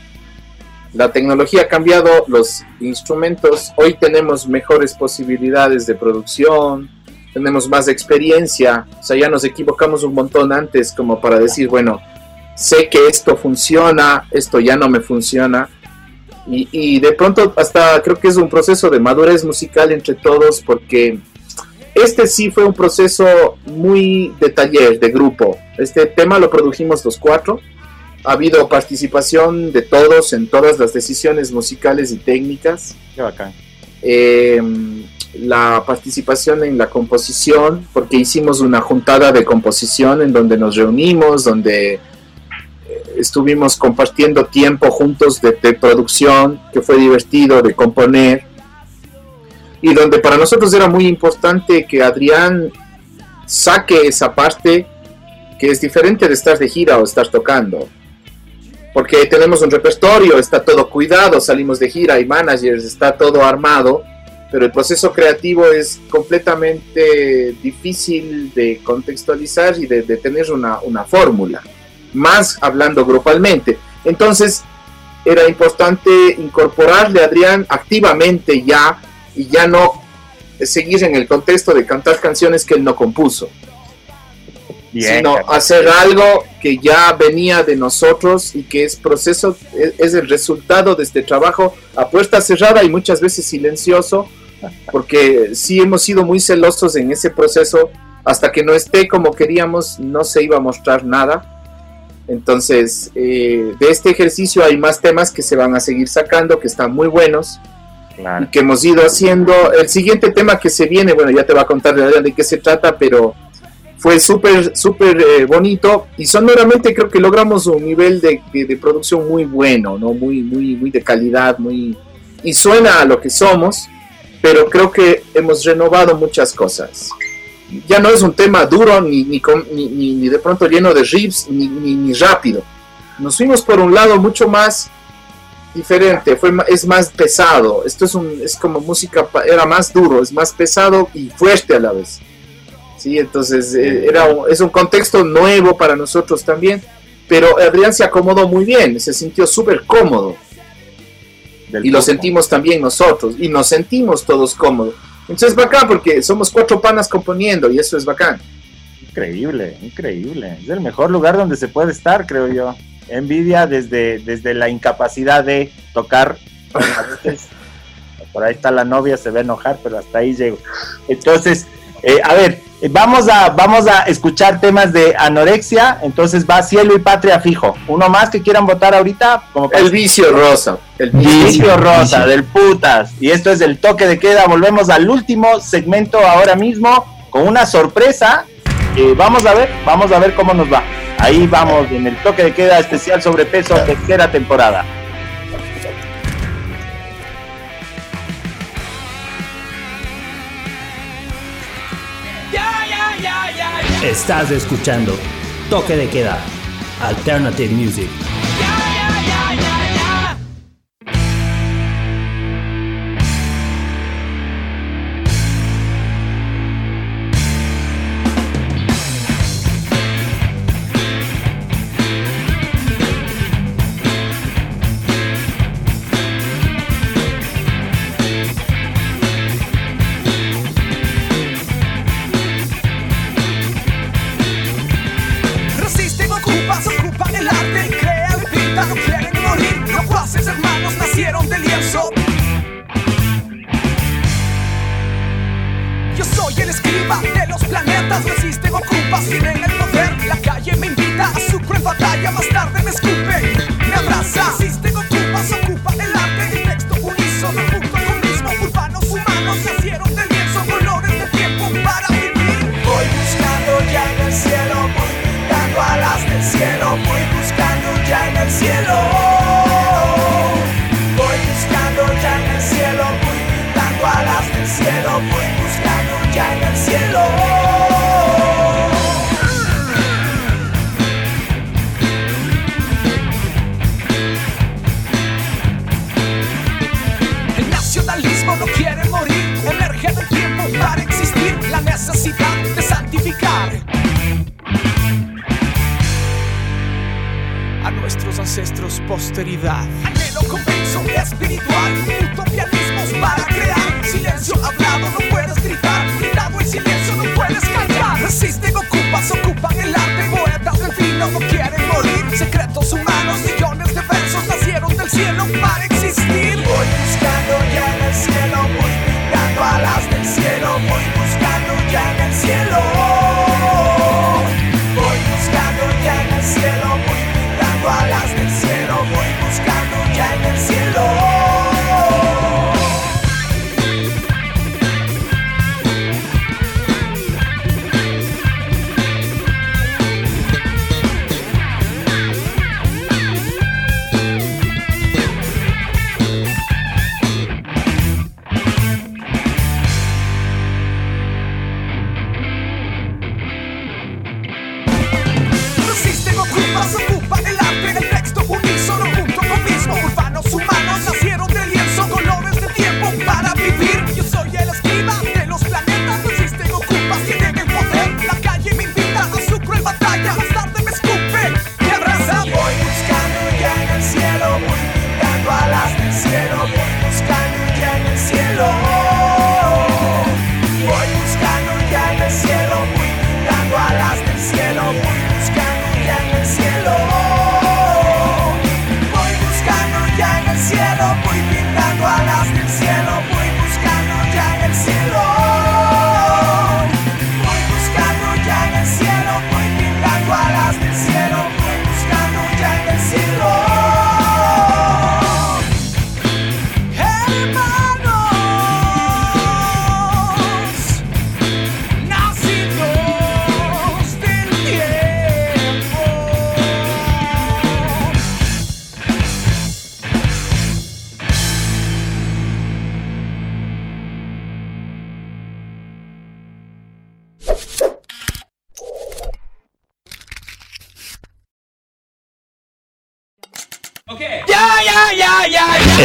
S3: La tecnología ha cambiado, los instrumentos, hoy tenemos mejores posibilidades de producción, tenemos más experiencia, o sea, ya nos equivocamos un montón antes como para decir, bueno, sé que esto funciona, esto ya no me funciona. Y, de pronto hasta creo que es un proceso de madurez musical entre todos porque este sí fue un proceso muy de taller, de grupo. Este tema lo produjimos los cuatro. Ha habido participación de todos en todas las decisiones musicales y técnicas.
S2: Qué bacán.
S3: Eh, la participación en la composición, porque hicimos una juntada de composición en donde nos reunimos, donde eh, estuvimos compartiendo tiempo juntos de, de producción, que fue divertido de componer, y donde para nosotros era muy importante que Adrián saque esa parte que es diferente de estar de gira o estar tocando. Porque tenemos un repertorio, está todo cuidado, salimos de gira, hay managers, está todo armado, pero el proceso creativo es completamente difícil de contextualizar y de, tener una, una fórmula, más hablando grupalmente. Entonces, era importante incorporarle a Adrián activamente ya y ya no seguir en el contexto de cantar canciones que él no compuso,
S2: Bien,
S3: sino hacer algo que ya venía de nosotros y que es proceso, es, es el resultado de este trabajo a puerta cerrada y muchas veces silencioso, porque sí hemos sido muy celosos en ese proceso, hasta que no esté como queríamos, no se iba a mostrar nada. Entonces, eh, de este ejercicio hay más temas que se van a seguir sacando, que están muy buenos
S2: Claro.
S3: que hemos ido haciendo. El siguiente tema que se viene, bueno, ya te va a contar de, de qué se trata, pero fue súper, súper eh, bonito y sonoramente creo que logramos un nivel de, de- producción muy bueno, ¿no? Muy, muy, muy de calidad, muy... Y suena a lo que somos, pero creo que hemos renovado muchas cosas. Ya no es un tema duro, ni, ni, ni, ni- de pronto lleno de riffs, ni, ni, rápido. Nos fuimos por un lado mucho más diferente, fue, es más pesado. Esto es, un, es como música, era más duro, es más pesado y fuerte a la vez. Sí, entonces eh, era un- es un contexto nuevo para nosotros también, pero Adrián se acomodó muy bien, se sintió súper cómodo
S2: Del
S3: y lo sentimos también nosotros y nos sentimos todos cómodos. Entonces es bacán porque somos cuatro panas componiendo y eso es bacán.
S2: Increíble, increíble. Es el mejor lugar donde se puede estar, creo yo. Envidia desde, desde la incapacidad de tocar. Por ahí está la novia, se va a enojar, pero hasta ahí llego. Entonces, eh, a ver, vamos a, vamos a escuchar temas de anorexia, entonces va Cielo y Patria fijo. Uno más que quieran votar ahorita. Como
S3: el vicio rosa. El
S2: vicio, rosa, del putas. Y esto es el toque de queda. Volvemos al último segmento ahora mismo con una sorpresa. Eh, vamos a ver, vamos a ver cómo nos va. Ahí vamos en el toque de queda especial sobre peso tercera temporada.
S1: Estás escuchando Toque de Queda, Alternative Music.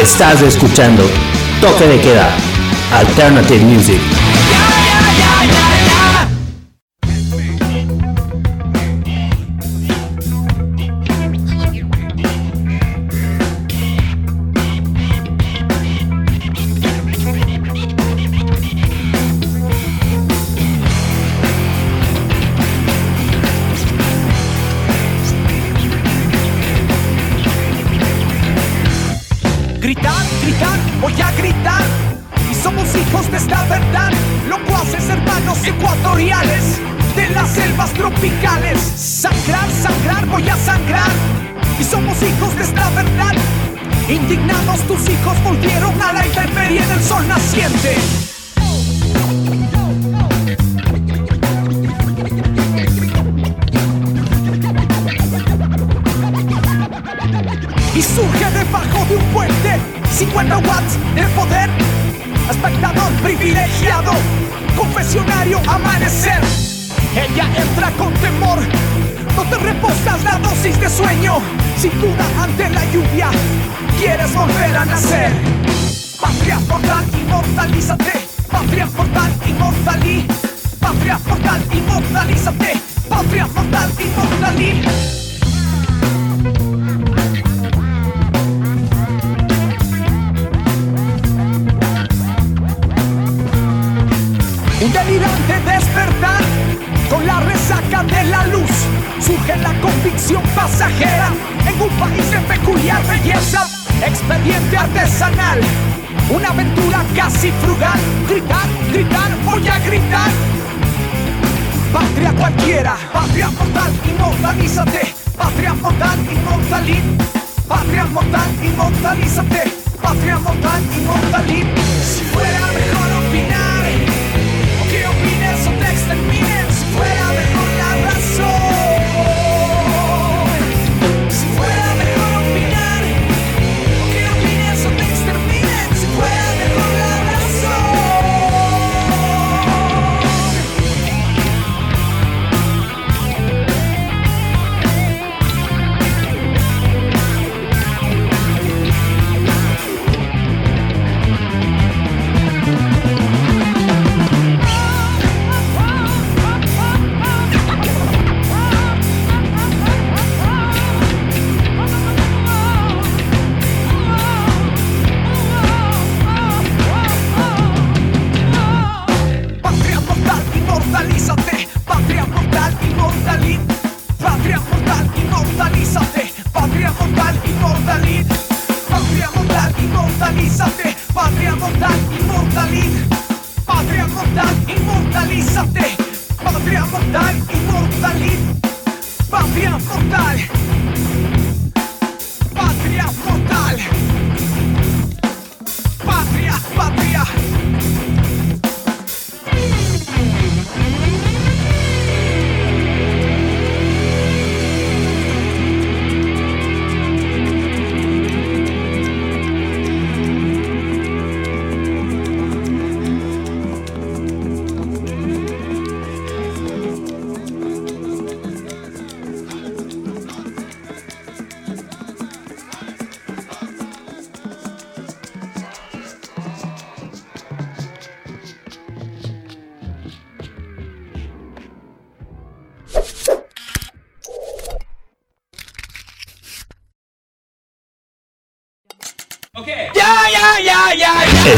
S1: Estás escuchando Toque de Queda, Alternative Music.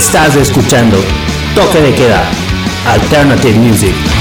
S1: Estás escuchando Toque de Queda, Alternative Music.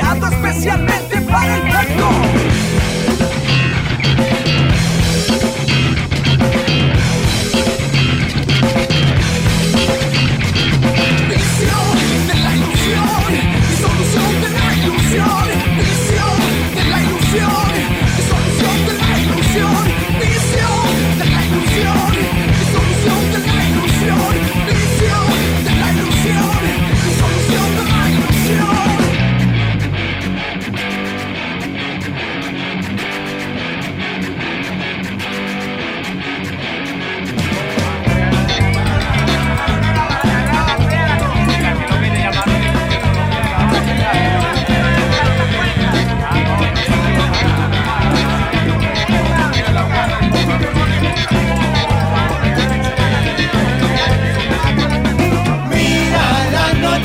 S8: Creado especialmente para el
S1: mundo.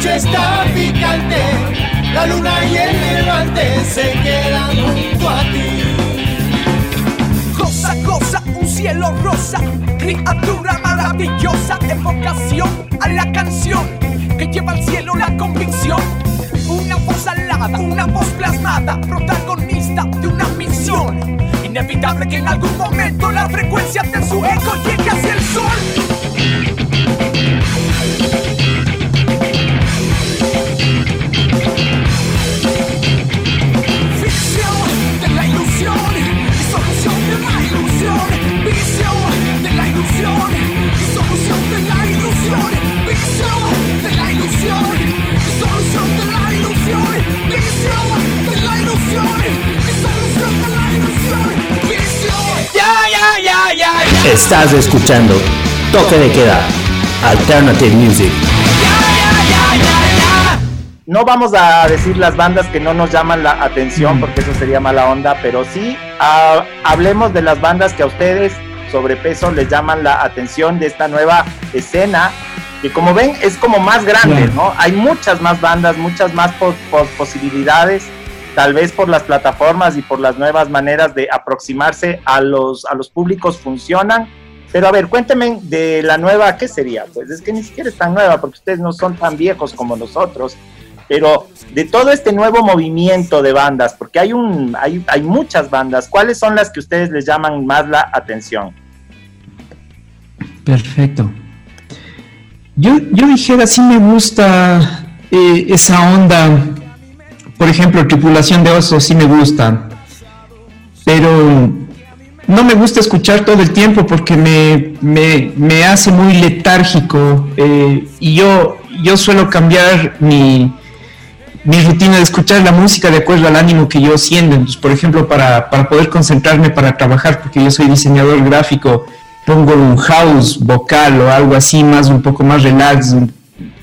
S9: Noche está picante, la luna y el levante se quedan junto a ti.
S1: Cosa, cosa, un cielo rosa, criatura maravillosa, evocación a la canción que lleva al cielo la convicción. Una voz alada, una voz plasmada, protagonista de una misión. Inevitable que en algún momento la frecuencia de su eco llegue hacia el sol.
S10: Estás escuchando Toque de Queda, Alternative Music.
S2: No vamos a decir las bandas que no nos llaman la atención porque eso sería mala onda, pero sí ah, hablemos de las bandas que a ustedes sobrepeso les llaman la atención de esta nueva escena que como ven es como más grande, ¿no? Hay muchas más bandas, muchas más po- po- posibilidades, tal vez por las plataformas y por las nuevas maneras de aproximarse a los, a los públicos funcionan. Pero a ver, cuéntenme de la nueva, ¿qué sería? Pues es que ni siquiera es tan nueva porque ustedes no son tan viejos como nosotros pero de todo este nuevo movimiento de bandas, porque hay un hay, hay muchas bandas, ¿cuáles son las que ustedes les llaman más la atención?
S4: Perfecto. Yo, yo dijera, sí me gusta eh, esa onda. Por ejemplo, Tripulación de Osos, sí me gusta. Pero no me gusta escuchar todo el tiempo porque me, me, me hace muy letárgico. eh, y yo, yo suelo cambiar mi, mi rutina de escuchar la música de acuerdo al ánimo que yo siento. Entonces, por ejemplo, para, para poder concentrarme para trabajar, porque yo soy diseñador gráfico, pongo un house vocal o algo así, más un poco más relax, un,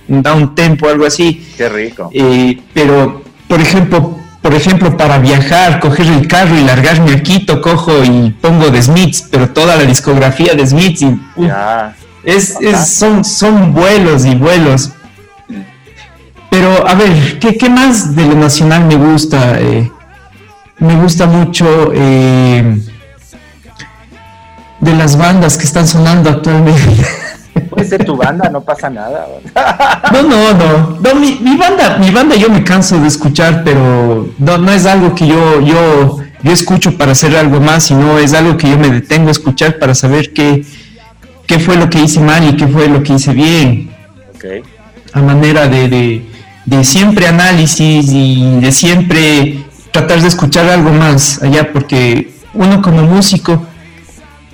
S4: un down tempo, algo así.
S2: Qué rico.
S4: Eh, pero, por ejemplo, por ejemplo, para viajar, coger el carro y largarme a Quito, cojo y pongo de Smiths, pero toda la discografía de Smiths. Y,
S2: Ya.
S4: es, es- son, son vuelos y vuelos. Pero, a ver, ¿qué, qué más de lo nacional me gusta? Eh, me gusta mucho eh, de las bandas que están sonando actualmente.
S2: Ser tu banda, no pasa nada.
S4: No, no, no. no mi, mi banda, mi banda yo me canso de escuchar, pero no, no es algo que yo, yo, yo escucho para hacer algo más, sino es algo que yo me detengo a escuchar para saber qué, qué fue lo que hice mal y qué fue lo que hice bien. A manera de, de, de siempre análisis y de siempre tratar de escuchar algo más allá, porque uno como músico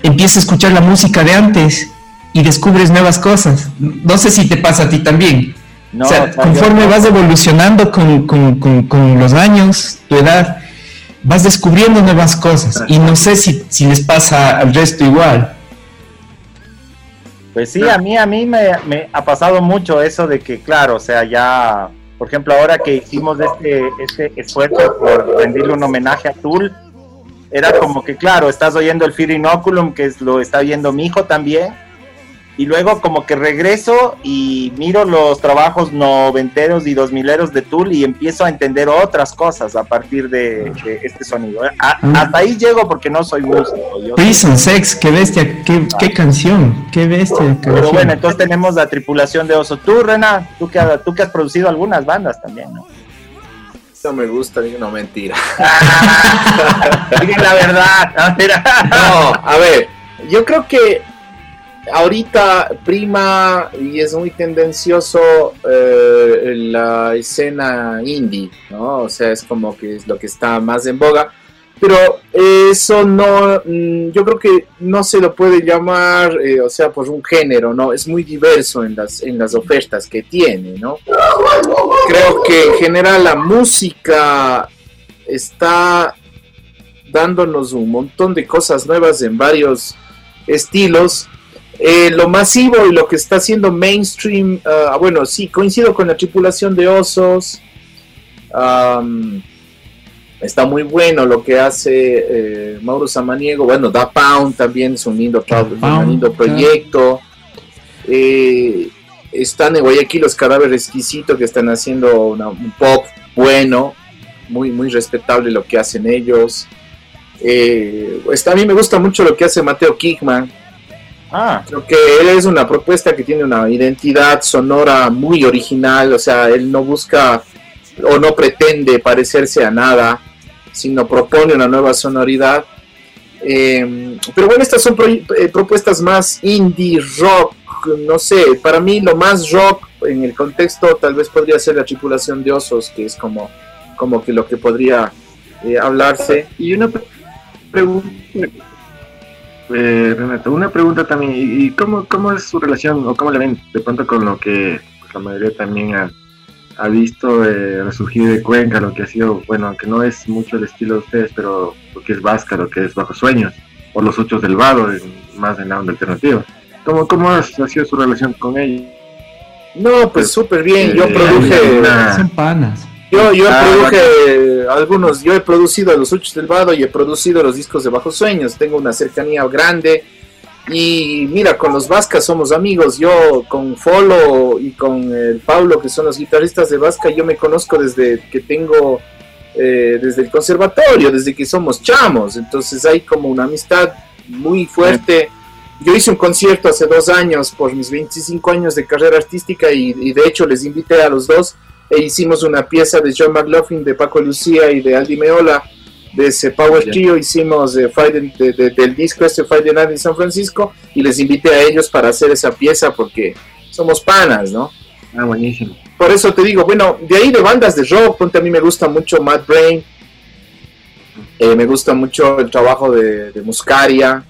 S4: empieza a escuchar la música de antes y descubres nuevas cosas. No sé si te pasa a ti también.
S2: No,
S4: o sea, conforme vas evolucionando con, con- con- con los años, tu edad, vas descubriendo nuevas cosas y no sé si, si les pasa al resto igual.
S2: Pues sí, a mí, a mí me, me ha pasado mucho eso de que, claro, o sea, ya, por ejemplo, ahora que hicimos este, este esfuerzo por rendirle un homenaje a Tool, era como que, claro, estás oyendo el Fear Inoculum, que es, lo está viendo mi hijo también, y luego como que regreso y miro los trabajos noventeros y dos mileros de Tool y empiezo a entender otras cosas a partir de, de este sonido. A- hasta ahí llego porque no soy músico. yo-
S4: Prison Sex, qué bestia, qué, qué canción, qué bestia
S2: Pero
S4: canción.
S2: bueno, entonces tenemos la tripulación de Oso. Tú, Rena, tú que, tú que has producido algunas bandas también, ¿no?
S3: No me gusta, digo, no, mentira.
S2: Digan la verdad. ¿no? Mira.
S3: No, a ver, yo creo que ahorita prima y es muy tendencioso eh, la escena indie, ¿no? O sea, es como que es lo que está más en boga. Pero eso no, mm, yo creo que no se lo puede llamar, eh, o sea, por un género, ¿no? Es muy diverso en las, en las ofertas que tiene, ¿no? Creo que en general la música está dándonos un montón de cosas nuevas en varios estilos. Eh, lo masivo y lo que está haciendo mainstream, ah, bueno, sí, coincido con la tripulación de osos. Está muy bueno lo que hace eh, Mauro Samaniego. Bueno, Da Pound también es un lindo, un lindo proyecto. Eh, están en Guayaquil los cadáveres exquisitos que están haciendo una- un pop bueno, muy, muy respetable lo que hacen ellos. Eh, pues, a mí me gusta mucho lo que hace Mateo Kickman.
S2: Ah,
S3: Creo que él es una propuesta que tiene una identidad sonora muy original, o sea, él no busca o no pretende parecerse a nada, sino propone una nueva sonoridad. Eh, pero bueno, estas son pro- eh, propuestas más indie rock, no sé, para mí lo más rock en el contexto tal vez podría ser la tripulación de osos, que es como, como que lo que podría eh, hablarse.
S6: Y una pre- pregunta, eh, Renato, una pregunta también, ¿y y cómo, cómo es su relación o cómo le ven de pronto con lo que pues, la mayoría también ha, ha visto eh, resurgir de Cuenca, lo que ha sido, bueno, aunque no es mucho el estilo de ustedes, pero lo que es Vasca, lo que es Bajo Sueños, o Los Ocho del Vado, en- más en la onda alternativa? ¿Cómo, cómo ha sido su relación con ellos?
S3: No, pues súper bien, yo
S6: Eh,
S3: produje...
S6: una-
S4: Son panas.
S3: Yo, yo
S6: Ah,
S3: produje algunos, yo he producido los Uchos del Vado y he producido los discos de Bajos Sueños, tengo una cercanía grande. Y mira, con los Vascas somos amigos, yo con Folo y con el Pablo, que son los guitarristas de Vasca, yo me conozco desde que tengo, eh, desde el conservatorio, desde que somos chamos, entonces hay como una amistad muy fuerte. Yo hice un concierto hace dos años por mis 25 años de carrera artística y, y de hecho les invité a los dos e hicimos una pieza de John McLaughlin, de Paco Lucía y de Aldi Meola, de ese Power. Trio, hicimos eh, Friday- de- de- del disco este Friday Night en San Francisco y les invité a ellos para hacer esa pieza porque somos panas, ¿no?
S6: Ah, buenísimo.
S3: Por eso te digo, bueno, de ahí de bandas de rock, ponte a mí me gusta mucho Mad Brain, eh, me gusta mucho el trabajo de, de Muscaria,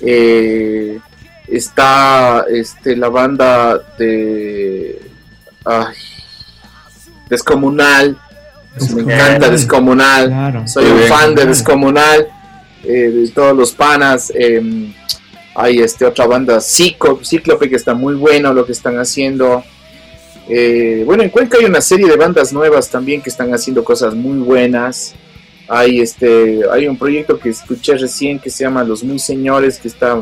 S3: eh, está este, la banda de ay, Descomunal, me encanta Descomunal,
S4: Claro.
S3: soy un
S5: bien.
S3: fan de Descomunal, eh, de todos los panas. eh, hay este otra banda, Ciclo, Cíclope, que está muy bueno lo que están haciendo. Eh, bueno, en Cuenca hay una serie de bandas nuevas también que están haciendo cosas muy buenas. Hay este, hay un proyecto que escuché recién que se llama Los Muy Señores, que está,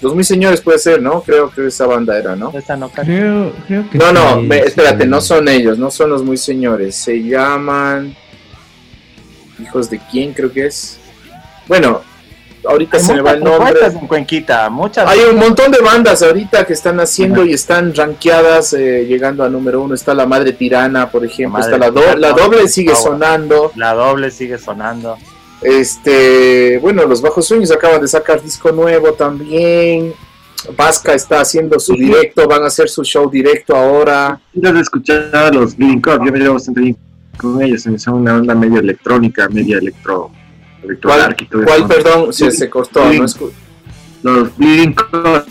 S3: Los Muy Señores puede ser, ¿no? Creo que esa banda era, ¿no?
S2: esta no
S4: Creo, creo que
S3: No, no,
S4: sí,
S3: me-
S4: sí.
S3: espérate, no son ellos, no son los muy señores. Se llaman. Hijos de quién, creo que es. Bueno, ahorita
S2: Hay
S3: se me va el nombre.
S2: propuestas en Cuenquita, muchas.
S3: Hay un montón de bandas ahorita que están haciendo y están rankeadas, eh, llegando a número uno. Está la Madre Tirana, por ejemplo. Está la, do- la doble sigue sonando.
S2: La doble sigue sonando.
S3: Este, bueno, los Bajos Sueños acaban de sacar disco nuevo también. Vasca está haciendo su directo, van a hacer su show directo ahora.
S6: Antes de escuchar a los Bleeding Cup, yo me llevo bastante bien con ellos, son una onda medio electrónica, media electro, electro
S3: ¿Cuál,
S6: dark y todo
S3: cuál
S6: eso.
S3: perdón? Se, se cortó.
S6: Bleeding-
S3: no
S6: Los Bleeding Cup,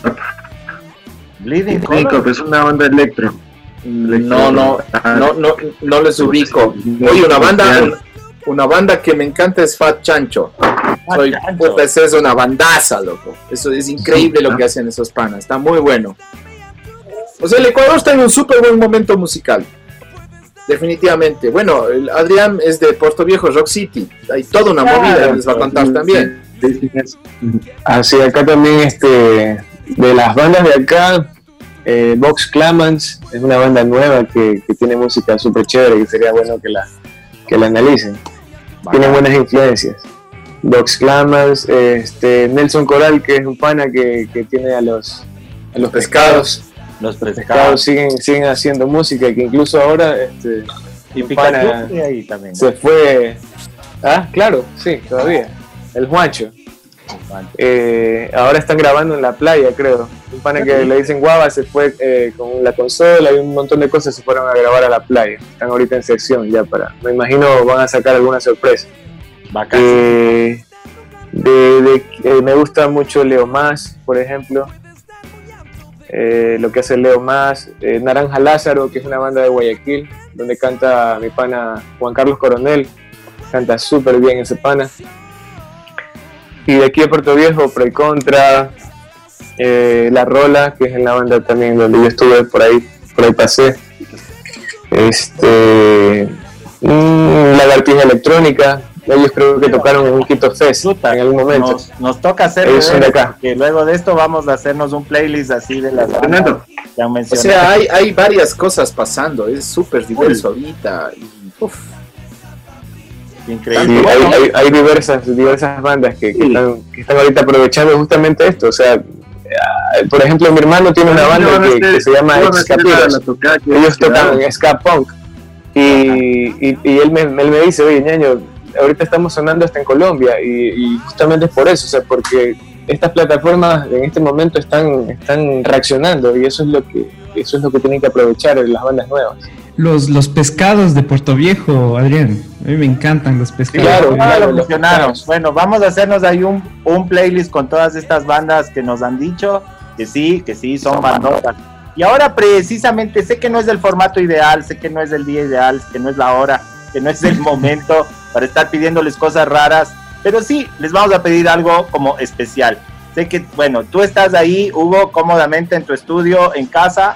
S2: Bleeding.
S6: Cup es una onda electro.
S3: No, no, no, no, no les ubico. Oye, una banda, una banda que me encanta es Fat Chancho. Soy,
S2: Chancho.
S3: puta, esa es una bandaza, loco. Eso es increíble lo que hacen esos panas. Está muy bueno. O sea, el Ecuador está en un súper buen momento musical. Definitivamente. Bueno, el Adrián es de Puerto Viejo, Rock City. Hay toda una movida, les va a contar también.
S5: Así, acá también, este, de las bandas de acá, eh, Vox Clamans es una banda nueva que, que tiene música súper chévere y sería bueno que la, que la analicen. Tiene buenas influencias. Vox Clamans, este, Nelson Coral, que es un pana que, que tiene a los, a los pescados.
S2: Los
S5: Pescados
S2: pescados.
S5: siguen, siguen haciendo música, que incluso ahora este,
S2: Y
S5: pana
S2: y ahí también.
S5: se fue. Ah, claro, sí, todavía. El Juancho. Eh, ahora están grabando en la playa, creo. Un pana que le dicen guava se fue eh, con la consola y un montón de cosas se fueron a grabar a la playa. Están ahorita en sección ya para. Me imagino van a sacar alguna sorpresa.
S2: Bacán.
S5: Eh, de, de- me gusta mucho Leo Más, por ejemplo. Lo que hace Leo Más, Naranja Lázaro, que es una banda de Guayaquil, donde canta mi pana Juan Carlos Coronel, canta súper bien ese pana. Y de aquí a Puerto Viejo, Pro y Contra, eh, La Rola, que es en la banda también donde yo estuve por ahí, por ahí pasé. Este, mm, Lagartija Electrónica, ellos creo que tocaron en un Quito Fest en algún momento.
S2: Nos, nos toca hacer
S5: Ellos son de acá.
S2: que luego de esto vamos a hacernos un playlist así de las han
S3: O sea, hay, hay varias cosas pasando. Es súper diverso ahorita. Y, uf,
S2: Increíble.
S5: Sí, hay, hay- hay diversas, diversas bandas que, que están, que están ahorita aprovechando justamente esto. O sea, eh, por ejemplo, mi hermano tiene una banda que, que se llama Escapiros. Ellos tocan ska punk. Y, y, y él, me, él me dice, oye, ñaño, ahorita estamos sonando hasta en Colombia. Y, y justamente es por eso, o sea, porque estas plataformas en este momento están, están reaccionando y eso es lo que eso es lo que tienen que aprovechar las bandas nuevas.
S4: Los, los pescados de Puerto Viejo, Adrián. A mí me encantan los pescados.
S5: Claro, claro,
S2: lo
S5: los
S2: mencionaron. Bueno, vamos a hacernos ahí un, un playlist con todas estas bandas que nos han dicho que sí, que sí, son bandotas. Y ahora precisamente sé que no es el formato ideal, sé que no es el día ideal, que no es la hora, que no es el momento para estar pidiéndoles cosas raras, pero sí, les vamos a pedir algo como especial. Sé que, bueno, tú estás ahí, Hugo, cómodamente en tu estudio, en casa.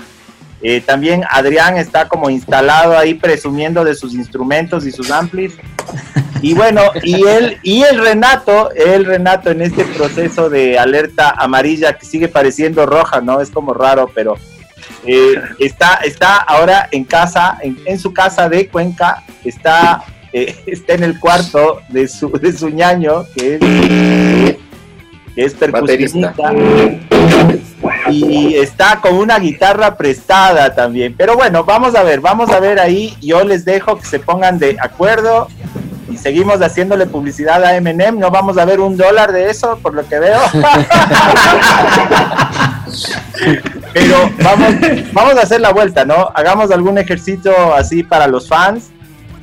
S2: Eh, también Adrián está como instalado ahí presumiendo de sus instrumentos y sus amplis. Y bueno, y él, y el Renato, el Renato en este proceso de alerta amarilla que sigue pareciendo roja, ¿no? Es como raro, pero eh, está, está ahora en casa, en, en su casa de Cuenca, está, eh, está en el cuarto de su, de su ñaño, que es, que es percusionista. Y está con una guitarra prestada también. Pero bueno, vamos a ver, vamos a ver ahí. Yo les dejo que se pongan de acuerdo y seguimos haciéndole publicidad a Eminem. No vamos a ver un dólar de eso, por lo que veo. Pero vamos, vamos a hacer la vuelta, ¿no? Hagamos algún ejercicio así para los fans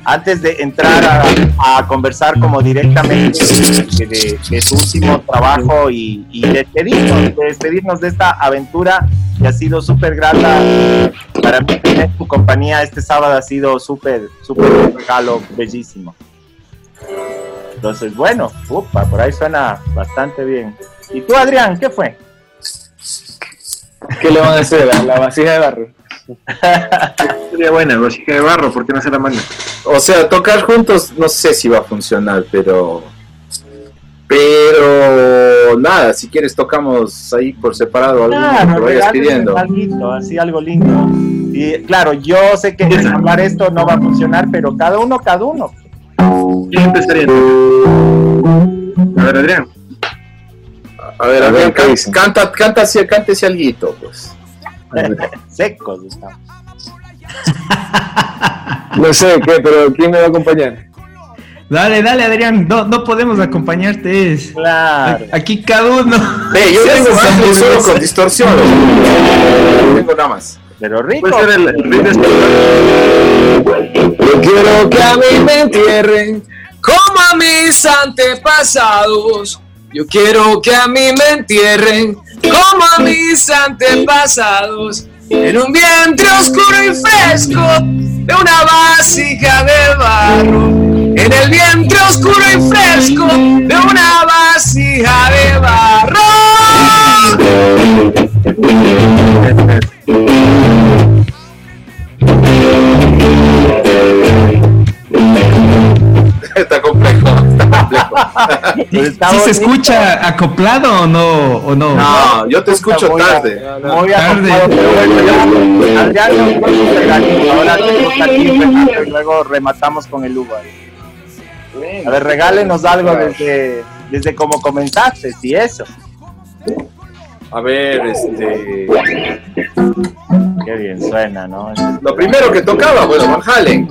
S2: antes de entrar a, conversar como directamente de, de- de su último trabajo y, despedirnos, de despedirnos de esta aventura que ha sido súper grata para mí tener tu compañía este sábado ha sido súper, súper regalo bellísimo. Entonces, bueno, upa, por ahí suena bastante bien. ¿Y tú, Adrián, qué fue?
S5: ¿Qué le van a hacer? ¿A la vasija de barro?
S6: Sería buena, vasija de barro, ¿por qué no se la manda?
S3: O sea, tocar juntos no sé si va a funcionar, pero. Pero nada, si quieres tocamos ahí por separado algo
S2: Claro,
S3: que vayas pidiendo.
S2: alguito, así algo lindo. Y claro, yo sé que hablar esto no va a funcionar, pero cada uno, cada uno.
S6: ¿Quién empezaría? A ver, Adrián.
S3: A ver,
S5: A
S3: a
S5: ver,
S3: ver,
S5: ¿qué
S3: can-
S5: dicen?
S3: canta, canta, si- cántese alguito, pues.
S2: Secos estamos.
S5: No sé qué, pero ¿quién me va a acompañar?
S4: Dale, dale, Adrián. No, no podemos acompañarte. Es...
S2: Claro.
S4: Aquí cada uno.
S3: Ve, yo tengo
S4: su
S3: solo con distorsión. No tengo nada más.
S2: Pero rico.
S6: Puede ser el, el ritmo
S5: Yo quiero que a mí me
S11: entierren como a mis antepasados. Yo quiero que a mí me entierren como mis antepasados. En un vientre oscuro y fresco de una vasija de barro. en el vientre oscuro y fresco de una vasija de barro.
S3: Está complejo,
S4: ¿Sí se escucha acoplado o no? O no?
S3: No, yo te escucho
S2: Muy
S3: tarde.
S2: Muy
S4: Tarde.
S2: ya. Ahora y luego rematamos con el Hugo. A ver, regálenos algo desde, desde como comenzaste, y eso.
S3: A ver, este.
S2: Qué bien suena, ¿no?
S3: Lo primero que tocaba, bueno, Van Halen.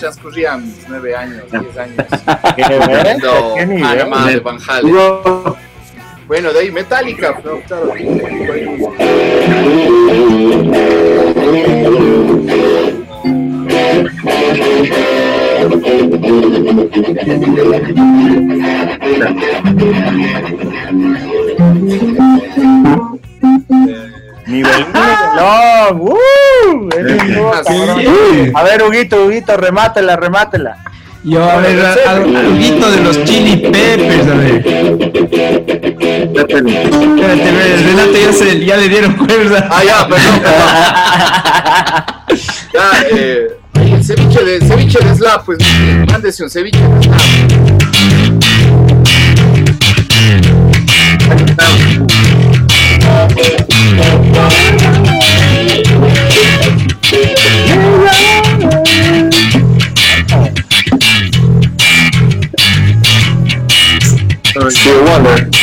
S3: Transcurrían mis nueve años, diez años.
S2: ¿Qué, ¿Qué
S3: Van Halen. Bueno, de ahí Metallica. ¿no? Claro.
S2: Nivel. ¡Uh! Cabrón. A ver, Huguito, Huguito, remátela, remátela.
S4: Yo, a ver, al- algo de los chili peppers, a ver. Espérate, ver, Renato ya, se, ya le dieron cuerda.
S3: Ah, ya, perdón, perdón. Ya, eh, ceviche de, ceviche de slab, pues mándese un ceviche de slab.
S5: Still wonder.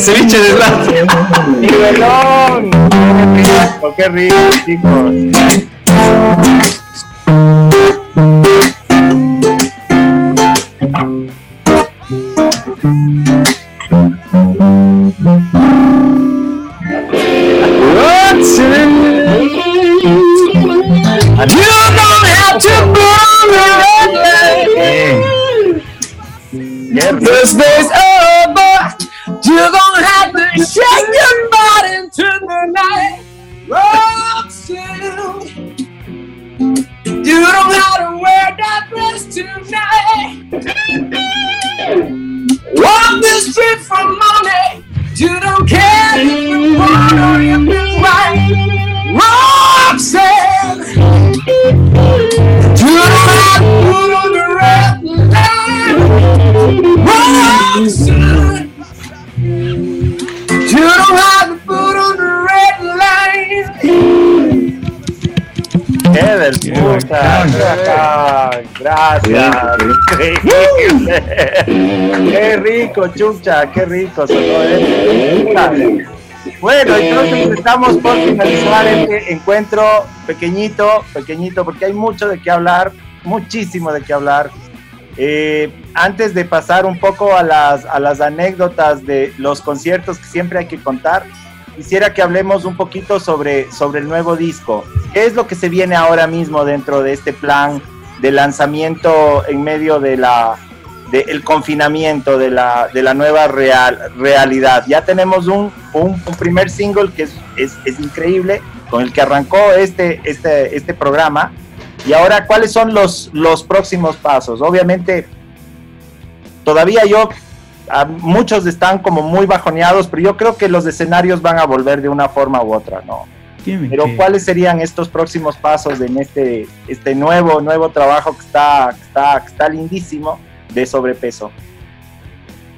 S4: Ceviche, ceviche de.
S2: ¡Nivelón! ¡Qué rico, qué rico, chicos! ¡Qué rico, chucha! ¡Qué rico! Bueno, entonces estamos por finalizar este encuentro pequeñito, pequeñito, porque hay mucho de qué hablar, muchísimo de qué hablar. Eh, antes de pasar un poco a las, a las anécdotas de los conciertos que siempre hay que contar, quisiera que hablemos un poquito sobre, sobre el nuevo disco. ¿Qué es lo que se viene ahora mismo dentro de este plan de lanzamiento en medio de la del confinamiento, de la, de la nueva real, realidad? Ya tenemos un, un, primer single que es, es, es increíble, con el que arrancó este, este, este programa. Y ahora, ¿cuáles son los, los próximos pasos? Obviamente, todavía yo, muchos están como muy bajoneados, pero yo creo que los escenarios van a volver de una forma u otra, ¿no? Pero ¿cuáles serían estos próximos pasos en este, este nuevo, nuevo trabajo que está, que está, que está lindísimo de sobrepeso?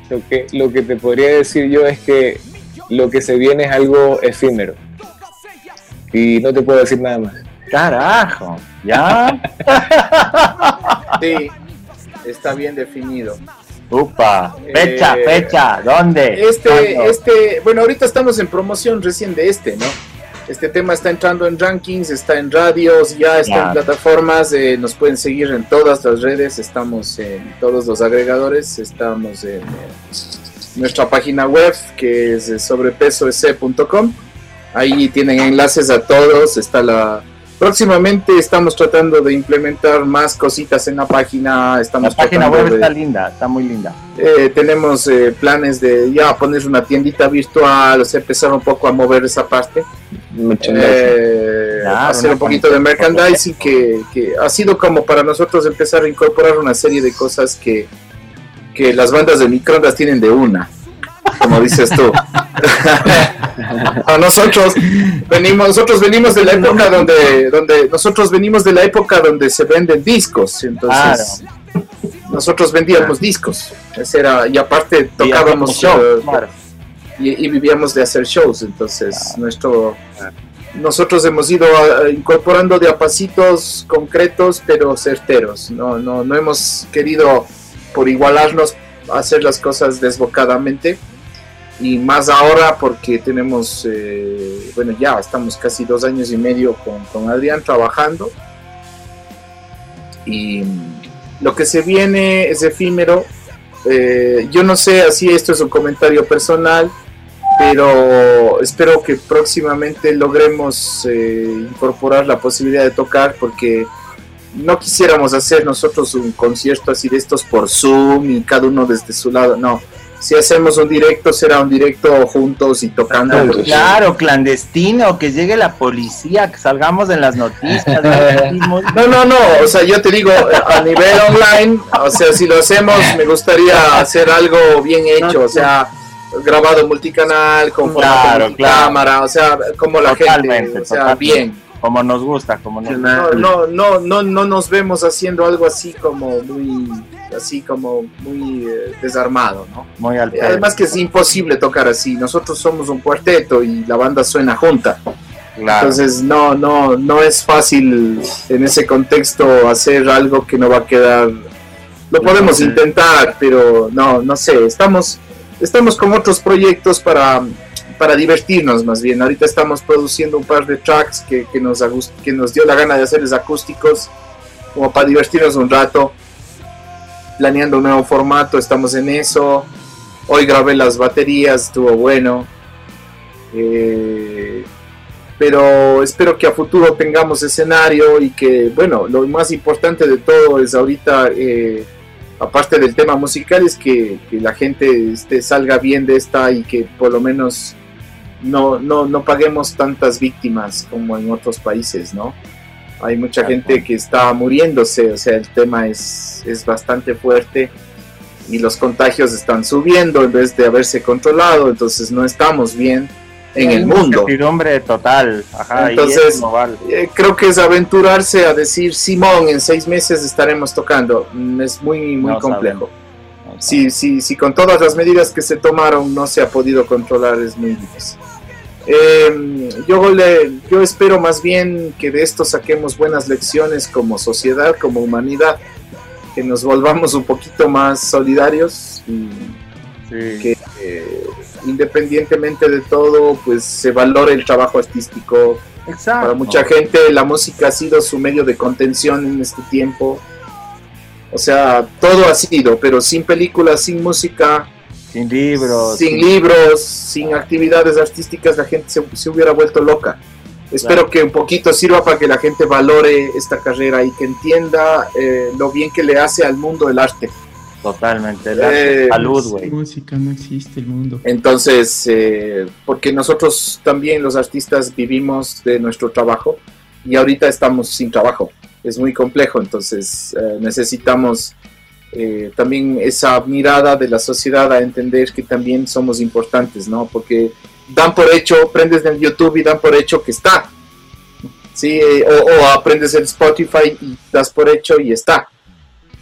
S5: Lo que, lo que te podría decir yo es que lo que se viene es algo efímero. Y no te puedo decir nada más.
S2: Carajo, ¿ya?
S3: Sí, está bien definido.
S2: Upa, fecha,
S3: Eh,
S2: fecha, ¿dónde?
S3: Este,
S2: ¿Cuándo?
S3: este, bueno, ahorita estamos en promoción recién de este, ¿no? Este tema está entrando en rankings, está en radios, ya está en plataformas, eh, nos pueden seguir en todas las redes, estamos en todos los agregadores, estamos en eh, nuestra página web que es eh, sobrepesoec.com. Ahí tienen enlaces a todos, está la próximamente estamos tratando de implementar más cositas en la página,
S2: La
S3: estamos
S2: página
S3: tratando
S2: web
S3: de-
S2: está linda, está muy linda.
S3: eh, tenemos eh, planes de ya poner una tiendita virtual, o sea, empezar un poco a mover esa parte. Eh,
S2: Claro,
S3: hacer un poquito de merchandising que, que ha sido como para nosotros empezar a incorporar una serie de cosas que, que las bandas de microondas tienen de una, como dices tú. A nosotros venimos, nosotros venimos de la época donde, donde nosotros venimos de la época donde se venden discos, entonces nosotros vendíamos discos, ese era y aparte tocábamos
S2: show, claro.
S3: Y, y vivíamos de hacer shows, entonces nuestro nosotros hemos ido eh, incorporando de a pasitos concretos pero certeros, no, no, no hemos querido por igualarnos hacer las cosas desbocadamente y más ahora porque tenemos, eh, bueno ya estamos casi dos años y medio con, con Adrián trabajando. Y lo que se viene es efímero. Eh, yo no sé, así esto es un comentario personal, pero espero que próximamente logremos eh, incorporar la posibilidad de tocar porque no quisiéramos hacer nosotros un concierto así de estos por Zoom y cada uno desde su lado, no. Si hacemos un directo, será un directo juntos y tocando.
S2: Claro, clandestino, que llegue la policía, que salgamos en las noticias. ¿no?
S3: No, no, no, o sea, yo te digo, a nivel online, o sea, si lo hacemos, me gustaría hacer algo bien hecho, o sea, grabado multicanal, con formato
S2: Claro,
S3: multicámara, o sea, como la
S2: Totalmente,
S3: gente, o sea,
S2: totalmente.
S3: bien.
S2: Como nos gusta, como nos
S3: No, no, no, no, no nos vemos haciendo algo así como muy, así como muy eh, desarmado, ¿no?
S2: Muy al
S3: Eh, Además que es imposible tocar así. Nosotros somos un cuarteto y la banda suena junta.
S2: Claro.
S3: Entonces no, no, no es fácil en ese contexto hacer algo que no va a quedar. Lo podemos intentar, pero no, no sé. Estamos, estamos con otros proyectos para, para divertirnos más bien. Ahorita estamos produciendo un par de tracks que, que nos, que nos dio la gana de hacerles acústicos, como para divertirnos un rato. Planeando un nuevo formato, estamos en eso. Hoy grabé las baterías, estuvo bueno. Eh, pero espero que a futuro tengamos escenario y que, bueno, lo más importante de todo es ahorita, eh, aparte del tema musical, es que, que la gente este, salga bien de esta y que por lo menos no, no, no paguemos tantas víctimas como en otros países, ¿no? Hay mucha gente que está muriéndose, o sea, el tema es, es bastante fuerte y los contagios están subiendo en vez de haberse controlado, entonces no estamos bien en el mundo.
S2: Incertidumbre total. Ajá,
S3: Entonces, eh, creo que es aventurarse a decir, Simón, en seis meses estaremos tocando. Mm, Es muy, muy
S2: No
S3: complejo. Si, si, si con todas las medidas que se tomaron no se ha podido controlar, es muy difícil. Eh, yo, le, yo espero más bien que de esto saquemos buenas lecciones como sociedad, como humanidad, que nos volvamos un poquito más solidarios y que eh, independientemente de todo, pues se valore el trabajo artístico.
S2: Exacto.
S3: Para mucha gente la música ha sido su medio de contención en este tiempo. O sea, todo ha sido, pero sin películas, sin música,
S2: Sin libros.
S3: sin libros, sin actividades artísticas, la gente se, se hubiera vuelto loca. Espero
S2: Claro.
S3: que un poquito sirva para que la gente valore esta carrera y que entienda eh, lo bien que le hace al mundo el arte.
S2: Totalmente.
S3: Eh,
S2: salud, güey.
S12: Música no existe el mundo.
S3: Entonces, eh, porque nosotros también los artistas vivimos de nuestro trabajo y ahorita estamos sin trabajo. Es muy complejo, entonces eh, necesitamos eh, también esa mirada de la sociedad a entender que también somos importantes, ¿no? Porque dan por hecho, prendes en YouTube y dan por hecho que está. Sí, eh, o, o aprendes el Spotify y das por hecho y está.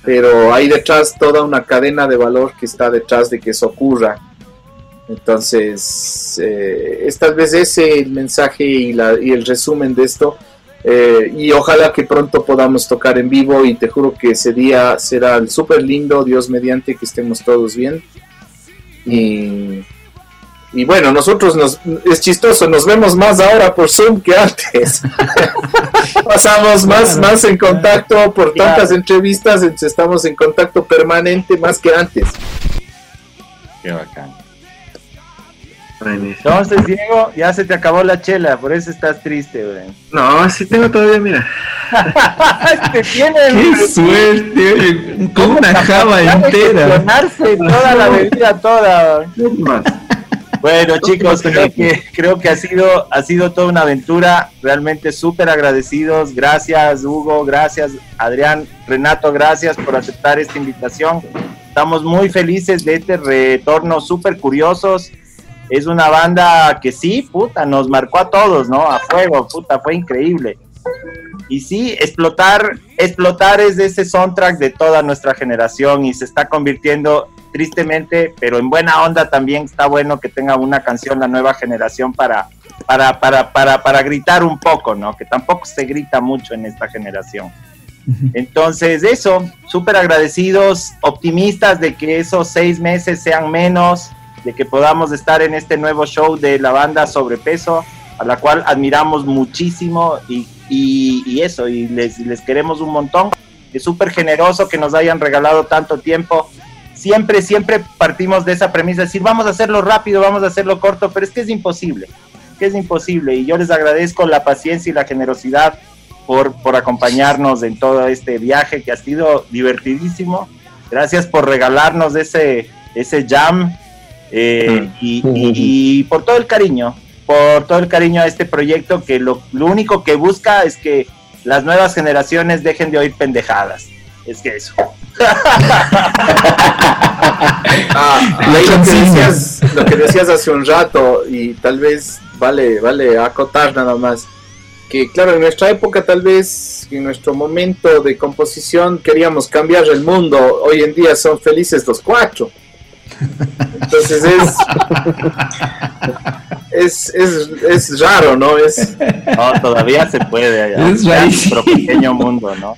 S3: Pero hay detrás toda una cadena de valor que está detrás de que eso ocurra Entonces, eh, es tal vez ese el mensaje y, la, y el resumen de esto. Eh, y ojalá que pronto podamos tocar en vivo y te juro que ese día será súper lindo, Dios mediante, que estemos todos bien. Y, y bueno, nosotros nos, es chistoso, nos vemos más ahora por Zoom que antes. Pasamos más, más en contacto por tantas entrevistas, estamos en contacto permanente más que antes.
S2: Qué bacán. Entonces, Diego, ya se te acabó la chela, por eso estás triste, güey.
S6: No, sí tengo todavía, mira.
S2: Te tiene
S4: ¡Qué suerte! Oye, como una java entera.
S2: toda la bebida, toda. Bueno, chicos, creo que, creo que ha sido, ha sido toda una aventura. Realmente súper agradecidos. Gracias, Hugo. Gracias, Adrián. Renato, gracias por aceptar esta invitación. Estamos muy felices de este retorno, súper curiosos. Es una banda que sí, puta, nos marcó a todos, ¿no? A fuego, puta, fue increíble. Y sí, explotar, explotar es ese soundtrack de toda nuestra generación y se está convirtiendo tristemente, pero en buena onda también está bueno que tenga una canción la nueva generación para, para, para, para, para gritar un poco, ¿no? Que tampoco se grita mucho en esta generación. Entonces, eso, súper agradecidos, optimistas de que esos seis meses sean menos, de que podamos estar en este nuevo show de la banda Sobrepeso, a la cual admiramos muchísimo y, y, y eso, y les, les queremos un montón. Es súper generoso que nos hayan regalado tanto tiempo. Siempre, siempre partimos de esa premisa, decir, vamos a hacerlo rápido, vamos a hacerlo corto, pero es que es imposible, que es imposible. Y yo les agradezco la paciencia y la generosidad por, por acompañarnos en todo este viaje que ha sido divertidísimo. Gracias por regalarnos ese, ese jam eh, y, y- y por todo el cariño, por todo el cariño a este proyecto que lo, lo único que busca es que las nuevas generaciones dejen de oír pendejadas. Es que eso.
S3: Ah, lo, que decías, lo que decías hace un rato y tal vez vale, vale acotar nada más. Que claro, en nuestra época tal vez, en nuestro momento de composición queríamos cambiar el mundo. Hoy en día son felices los cuatro. Entonces es es, es, es raro, ¿no? Es,
S2: No, todavía se puede allá.
S3: Es
S2: nuestro pequeño mundo, ¿no?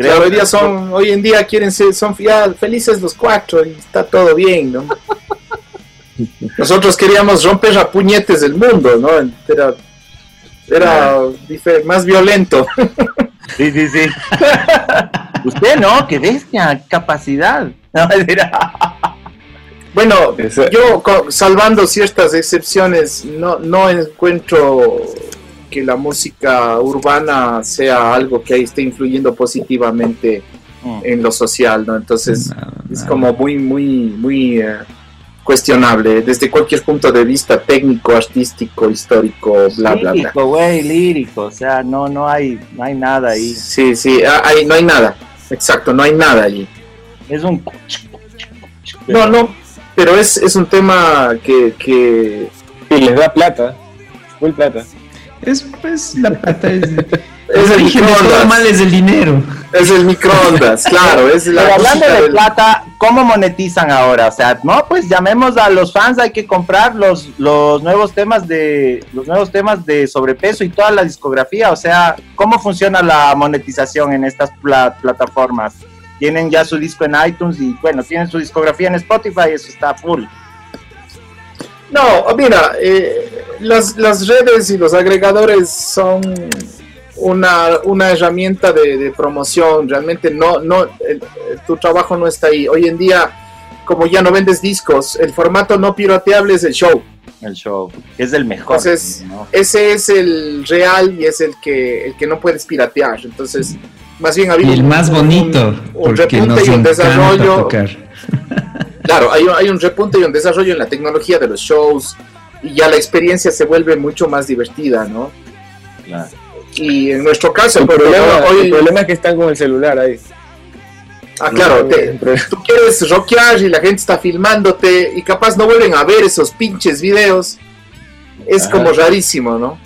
S3: Claro, hoy día son, hoy en día quieren ser, son ya felices los cuatro y está todo bien, ¿no? Nosotros queríamos romper a puñetes del mundo, ¿no? Era, era más violento.
S2: Sí, sí, sí. Usted no, qué bestia, capacidad. No.
S3: Bueno, yo salvando ciertas excepciones, no, no encuentro que la música urbana sea algo que ahí esté influyendo positivamente en lo social, ¿no? Entonces es como muy, muy, muy eh, cuestionable desde cualquier punto de vista técnico, artístico, histórico, bla, bla, bla.
S2: lírico, güey, lírico. O sea, no, no hay, no hay nada ahí.
S3: Sí, sí, ah, ahí no hay nada. Exacto, no hay nada allí.
S2: Es un.
S3: No, no, pero es, es un tema que, que.
S5: Y les da plata, full plata.
S4: Es pues la plata es,
S3: Es el
S4: origen de todo
S3: microondas.
S4: mal es el dinero.
S3: Es el microondas, claro, es la
S2: Pero hablando de
S3: del-
S2: plata, ¿cómo monetizan ahora? O sea, no, pues llamemos a los fans, hay que comprar los, los nuevos temas de los nuevos temas de sobrepeso y toda la discografía. O sea, ¿cómo funciona la monetización en estas pla- plataformas? Tienen ya su disco en iTunes y bueno, tienen su discografía en Spotify, eso está full.
S3: No, mira, eh, las, las redes y los agregadores son una, una herramienta de, de promoción. Realmente no, no, el- el- tu trabajo no está ahí. Hoy en día, como ya no vendes discos, el formato no pirateable es el show.
S2: El show es el mejor.
S3: Entonces,
S2: ¿no?
S3: ese es el real y es el que, el que no puedes piratear. Entonces, más bien ha habido
S4: Y el
S3: un-
S4: más bonito,
S3: un
S4: porque
S3: repunte
S4: nos
S3: y un
S4: encanta
S3: desarrollo.
S4: tocar.
S3: Claro, hay, un- hay un repunte y un desarrollo en la tecnología de los shows y ya la experiencia se vuelve mucho más divertida, ¿no? Y en nuestro caso,
S5: El problema,
S3: hoy,
S5: el problema es que están con el celular ahí.
S3: ah, claro,
S5: No,
S3: te- tú quieres rockear y la gente está filmándote y capaz no vuelven a ver esos pinches videos. Es
S2: Ajá.
S3: como rarísimo, ¿no?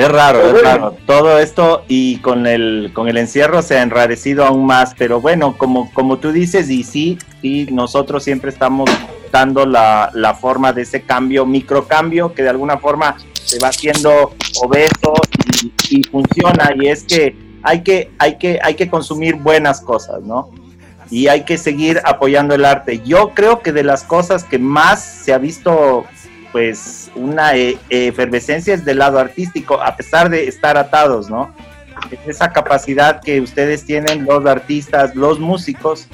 S2: Es raro, es raro. Todo esto y con el, con el encierro se ha enrarecido aún más, pero bueno, como, como tú dices, y sí, y nosotros siempre estamos adoptando la, la forma de ese cambio, microcambio, que de alguna forma se va haciendo obeso y, y funciona. Y es que hay que, hay que, hay que consumir buenas cosas, ¿no? Y hay que seguir apoyando el arte. Yo creo que de las cosas que más se ha visto, pues, una eh, efervescencia es del lado artístico, a pesar de estar atados, ¿no? Es esa capacidad que ustedes tienen, los artistas, los músicos,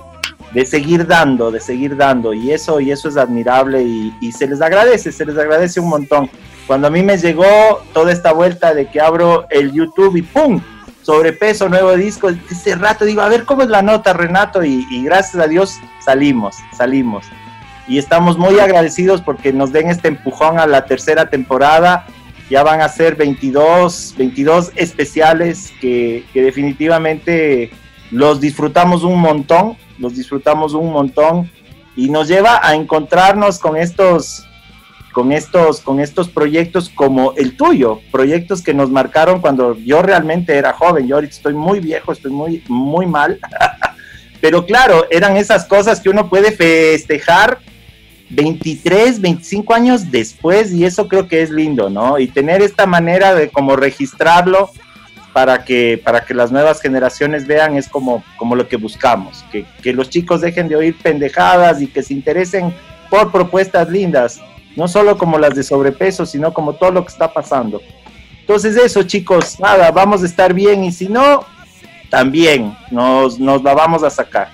S2: de seguir dando, de seguir dando. Y eso, y eso es admirable y, y se les agradece, se les agradece un montón. Cuando a mí me llegó toda esta vuelta de que abro el YouTube y ¡pum! sobrepeso, nuevo disco. Ese rato digo, a ver cómo es la nota, Renato, y, y, gracias a Dios salimos, salimos. Y estamos muy agradecidos porque nos den este empujón a la tercera temporada. Ya van a ser 22, 22 especiales que, que definitivamente los disfrutamos un montón, los disfrutamos un montón y nos lleva a encontrarnos con estos con estos, con estos proyectos como el tuyo, proyectos que nos marcaron cuando yo realmente era joven, yo ahorita estoy muy viejo, estoy muy, muy mal, pero claro, eran esas cosas que uno puede festejar 23, 25 años después y eso creo que es lindo, ¿no? Y tener esta manera de como registrarlo para que, para que las nuevas generaciones vean es como, como lo que buscamos, que, que los chicos dejen de oír pendejadas y que se interesen por propuestas lindas no solo como las de sobrepeso, sino como todo lo que está pasando. Entonces eso, chicos, nada, vamos a estar bien y si no, también nos, nos la vamos a sacar.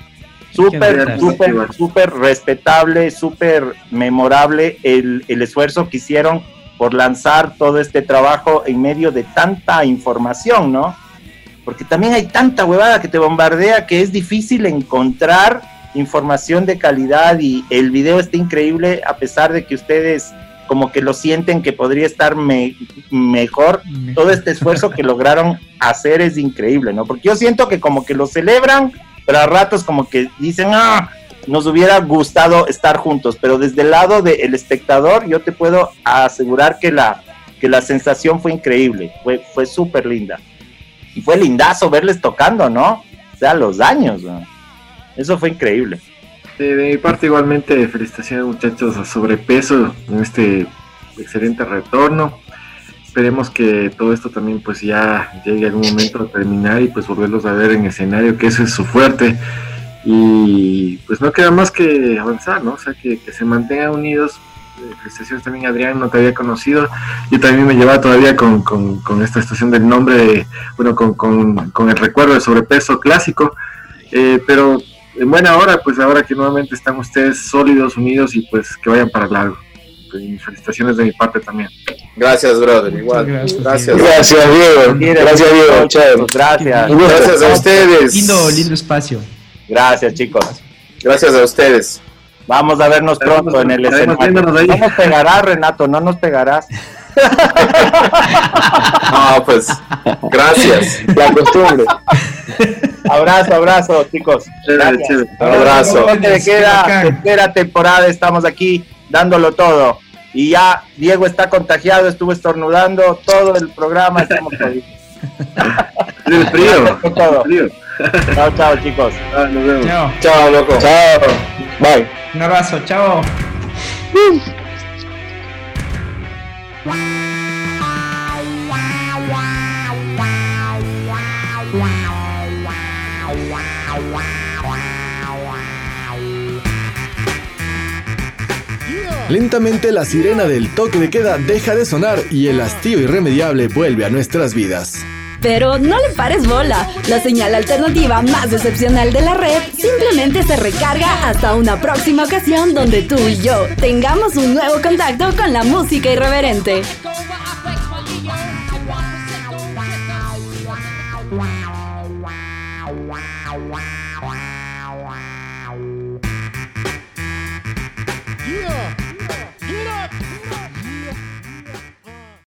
S2: Súper, súper, súper respetable, súper memorable el, el esfuerzo que hicieron por lanzar todo este trabajo en medio de tanta información, ¿no? Porque también hay tanta huevada que te bombardea que es difícil encontrar información de calidad y el video está increíble a pesar de que ustedes como que lo sienten que podría estar me, mejor. Todo este esfuerzo que lograron hacer es increíble, ¿no? Porque yo siento que como que lo celebran, pero a ratos como que dicen, ah, nos hubiera gustado estar juntos, pero desde el lado del espectador yo te puedo asegurar que la, que la sensación fue increíble, fue, fue súper linda. Y fue lindazo verles tocando, ¿no? O sea, los años, ¿no? Eso fue increíble.
S6: de mi parte igualmente felicitaciones muchachos a sobrepeso en este excelente retorno. Esperemos que todo esto también pues ya llegue algún momento a terminar y pues volverlos a ver en escenario, que eso es su fuerte. Y pues no queda más que avanzar, ¿no? O sea, que, que se mantengan unidos. Eh, felicitaciones también Adrián, no te había conocido. Yo también me llevaba todavía con, con, con esta estación del nombre, bueno, con, con, con el recuerdo de sobrepeso clásico. Eh, pero en buena hora, pues ahora que nuevamente están ustedes sólidos, unidos y pues que vayan para largo. Y felicitaciones de mi parte también.
S3: Gracias, brother. Igual. Gracias.
S5: Gracias, Diego. Gracias, Diego. Chévere.
S2: Gracias.
S3: Gracias a ustedes.
S12: Lindo, lindo espacio.
S2: Gracias, chicos.
S3: Gracias a ustedes.
S2: Vamos a vernos pronto en el escenario. No nos pegarás, Renato, no nos pegarás.
S3: No, pues, gracias.
S5: La costumbre.
S2: Abrazo, abrazo, chicos.
S6: Chévere,
S2: Gracias.
S6: chévere.
S3: Abrazo.
S2: Toque de queda, tercera temporada, estamos aquí dándolo todo. Y ya Diego está contagiado, estuvo estornudando todo el programa, estamos jodidos.
S6: El frío.
S2: Con todo.
S6: El frío.
S2: Chao, chao, chicos.
S6: Ah, nos vemos.
S12: Chao.
S3: Chao, loco.
S5: Chao. Bye.
S12: Un abrazo. Chao.
S7: Lentamente la sirena del toque de queda deja de sonar y el hastío irremediable vuelve a nuestras vidas.
S13: Pero no le pares bola. La señal alternativa más excepcional de la red simplemente se recarga hasta una próxima ocasión donde tú y yo tengamos un nuevo contacto con la música irreverente.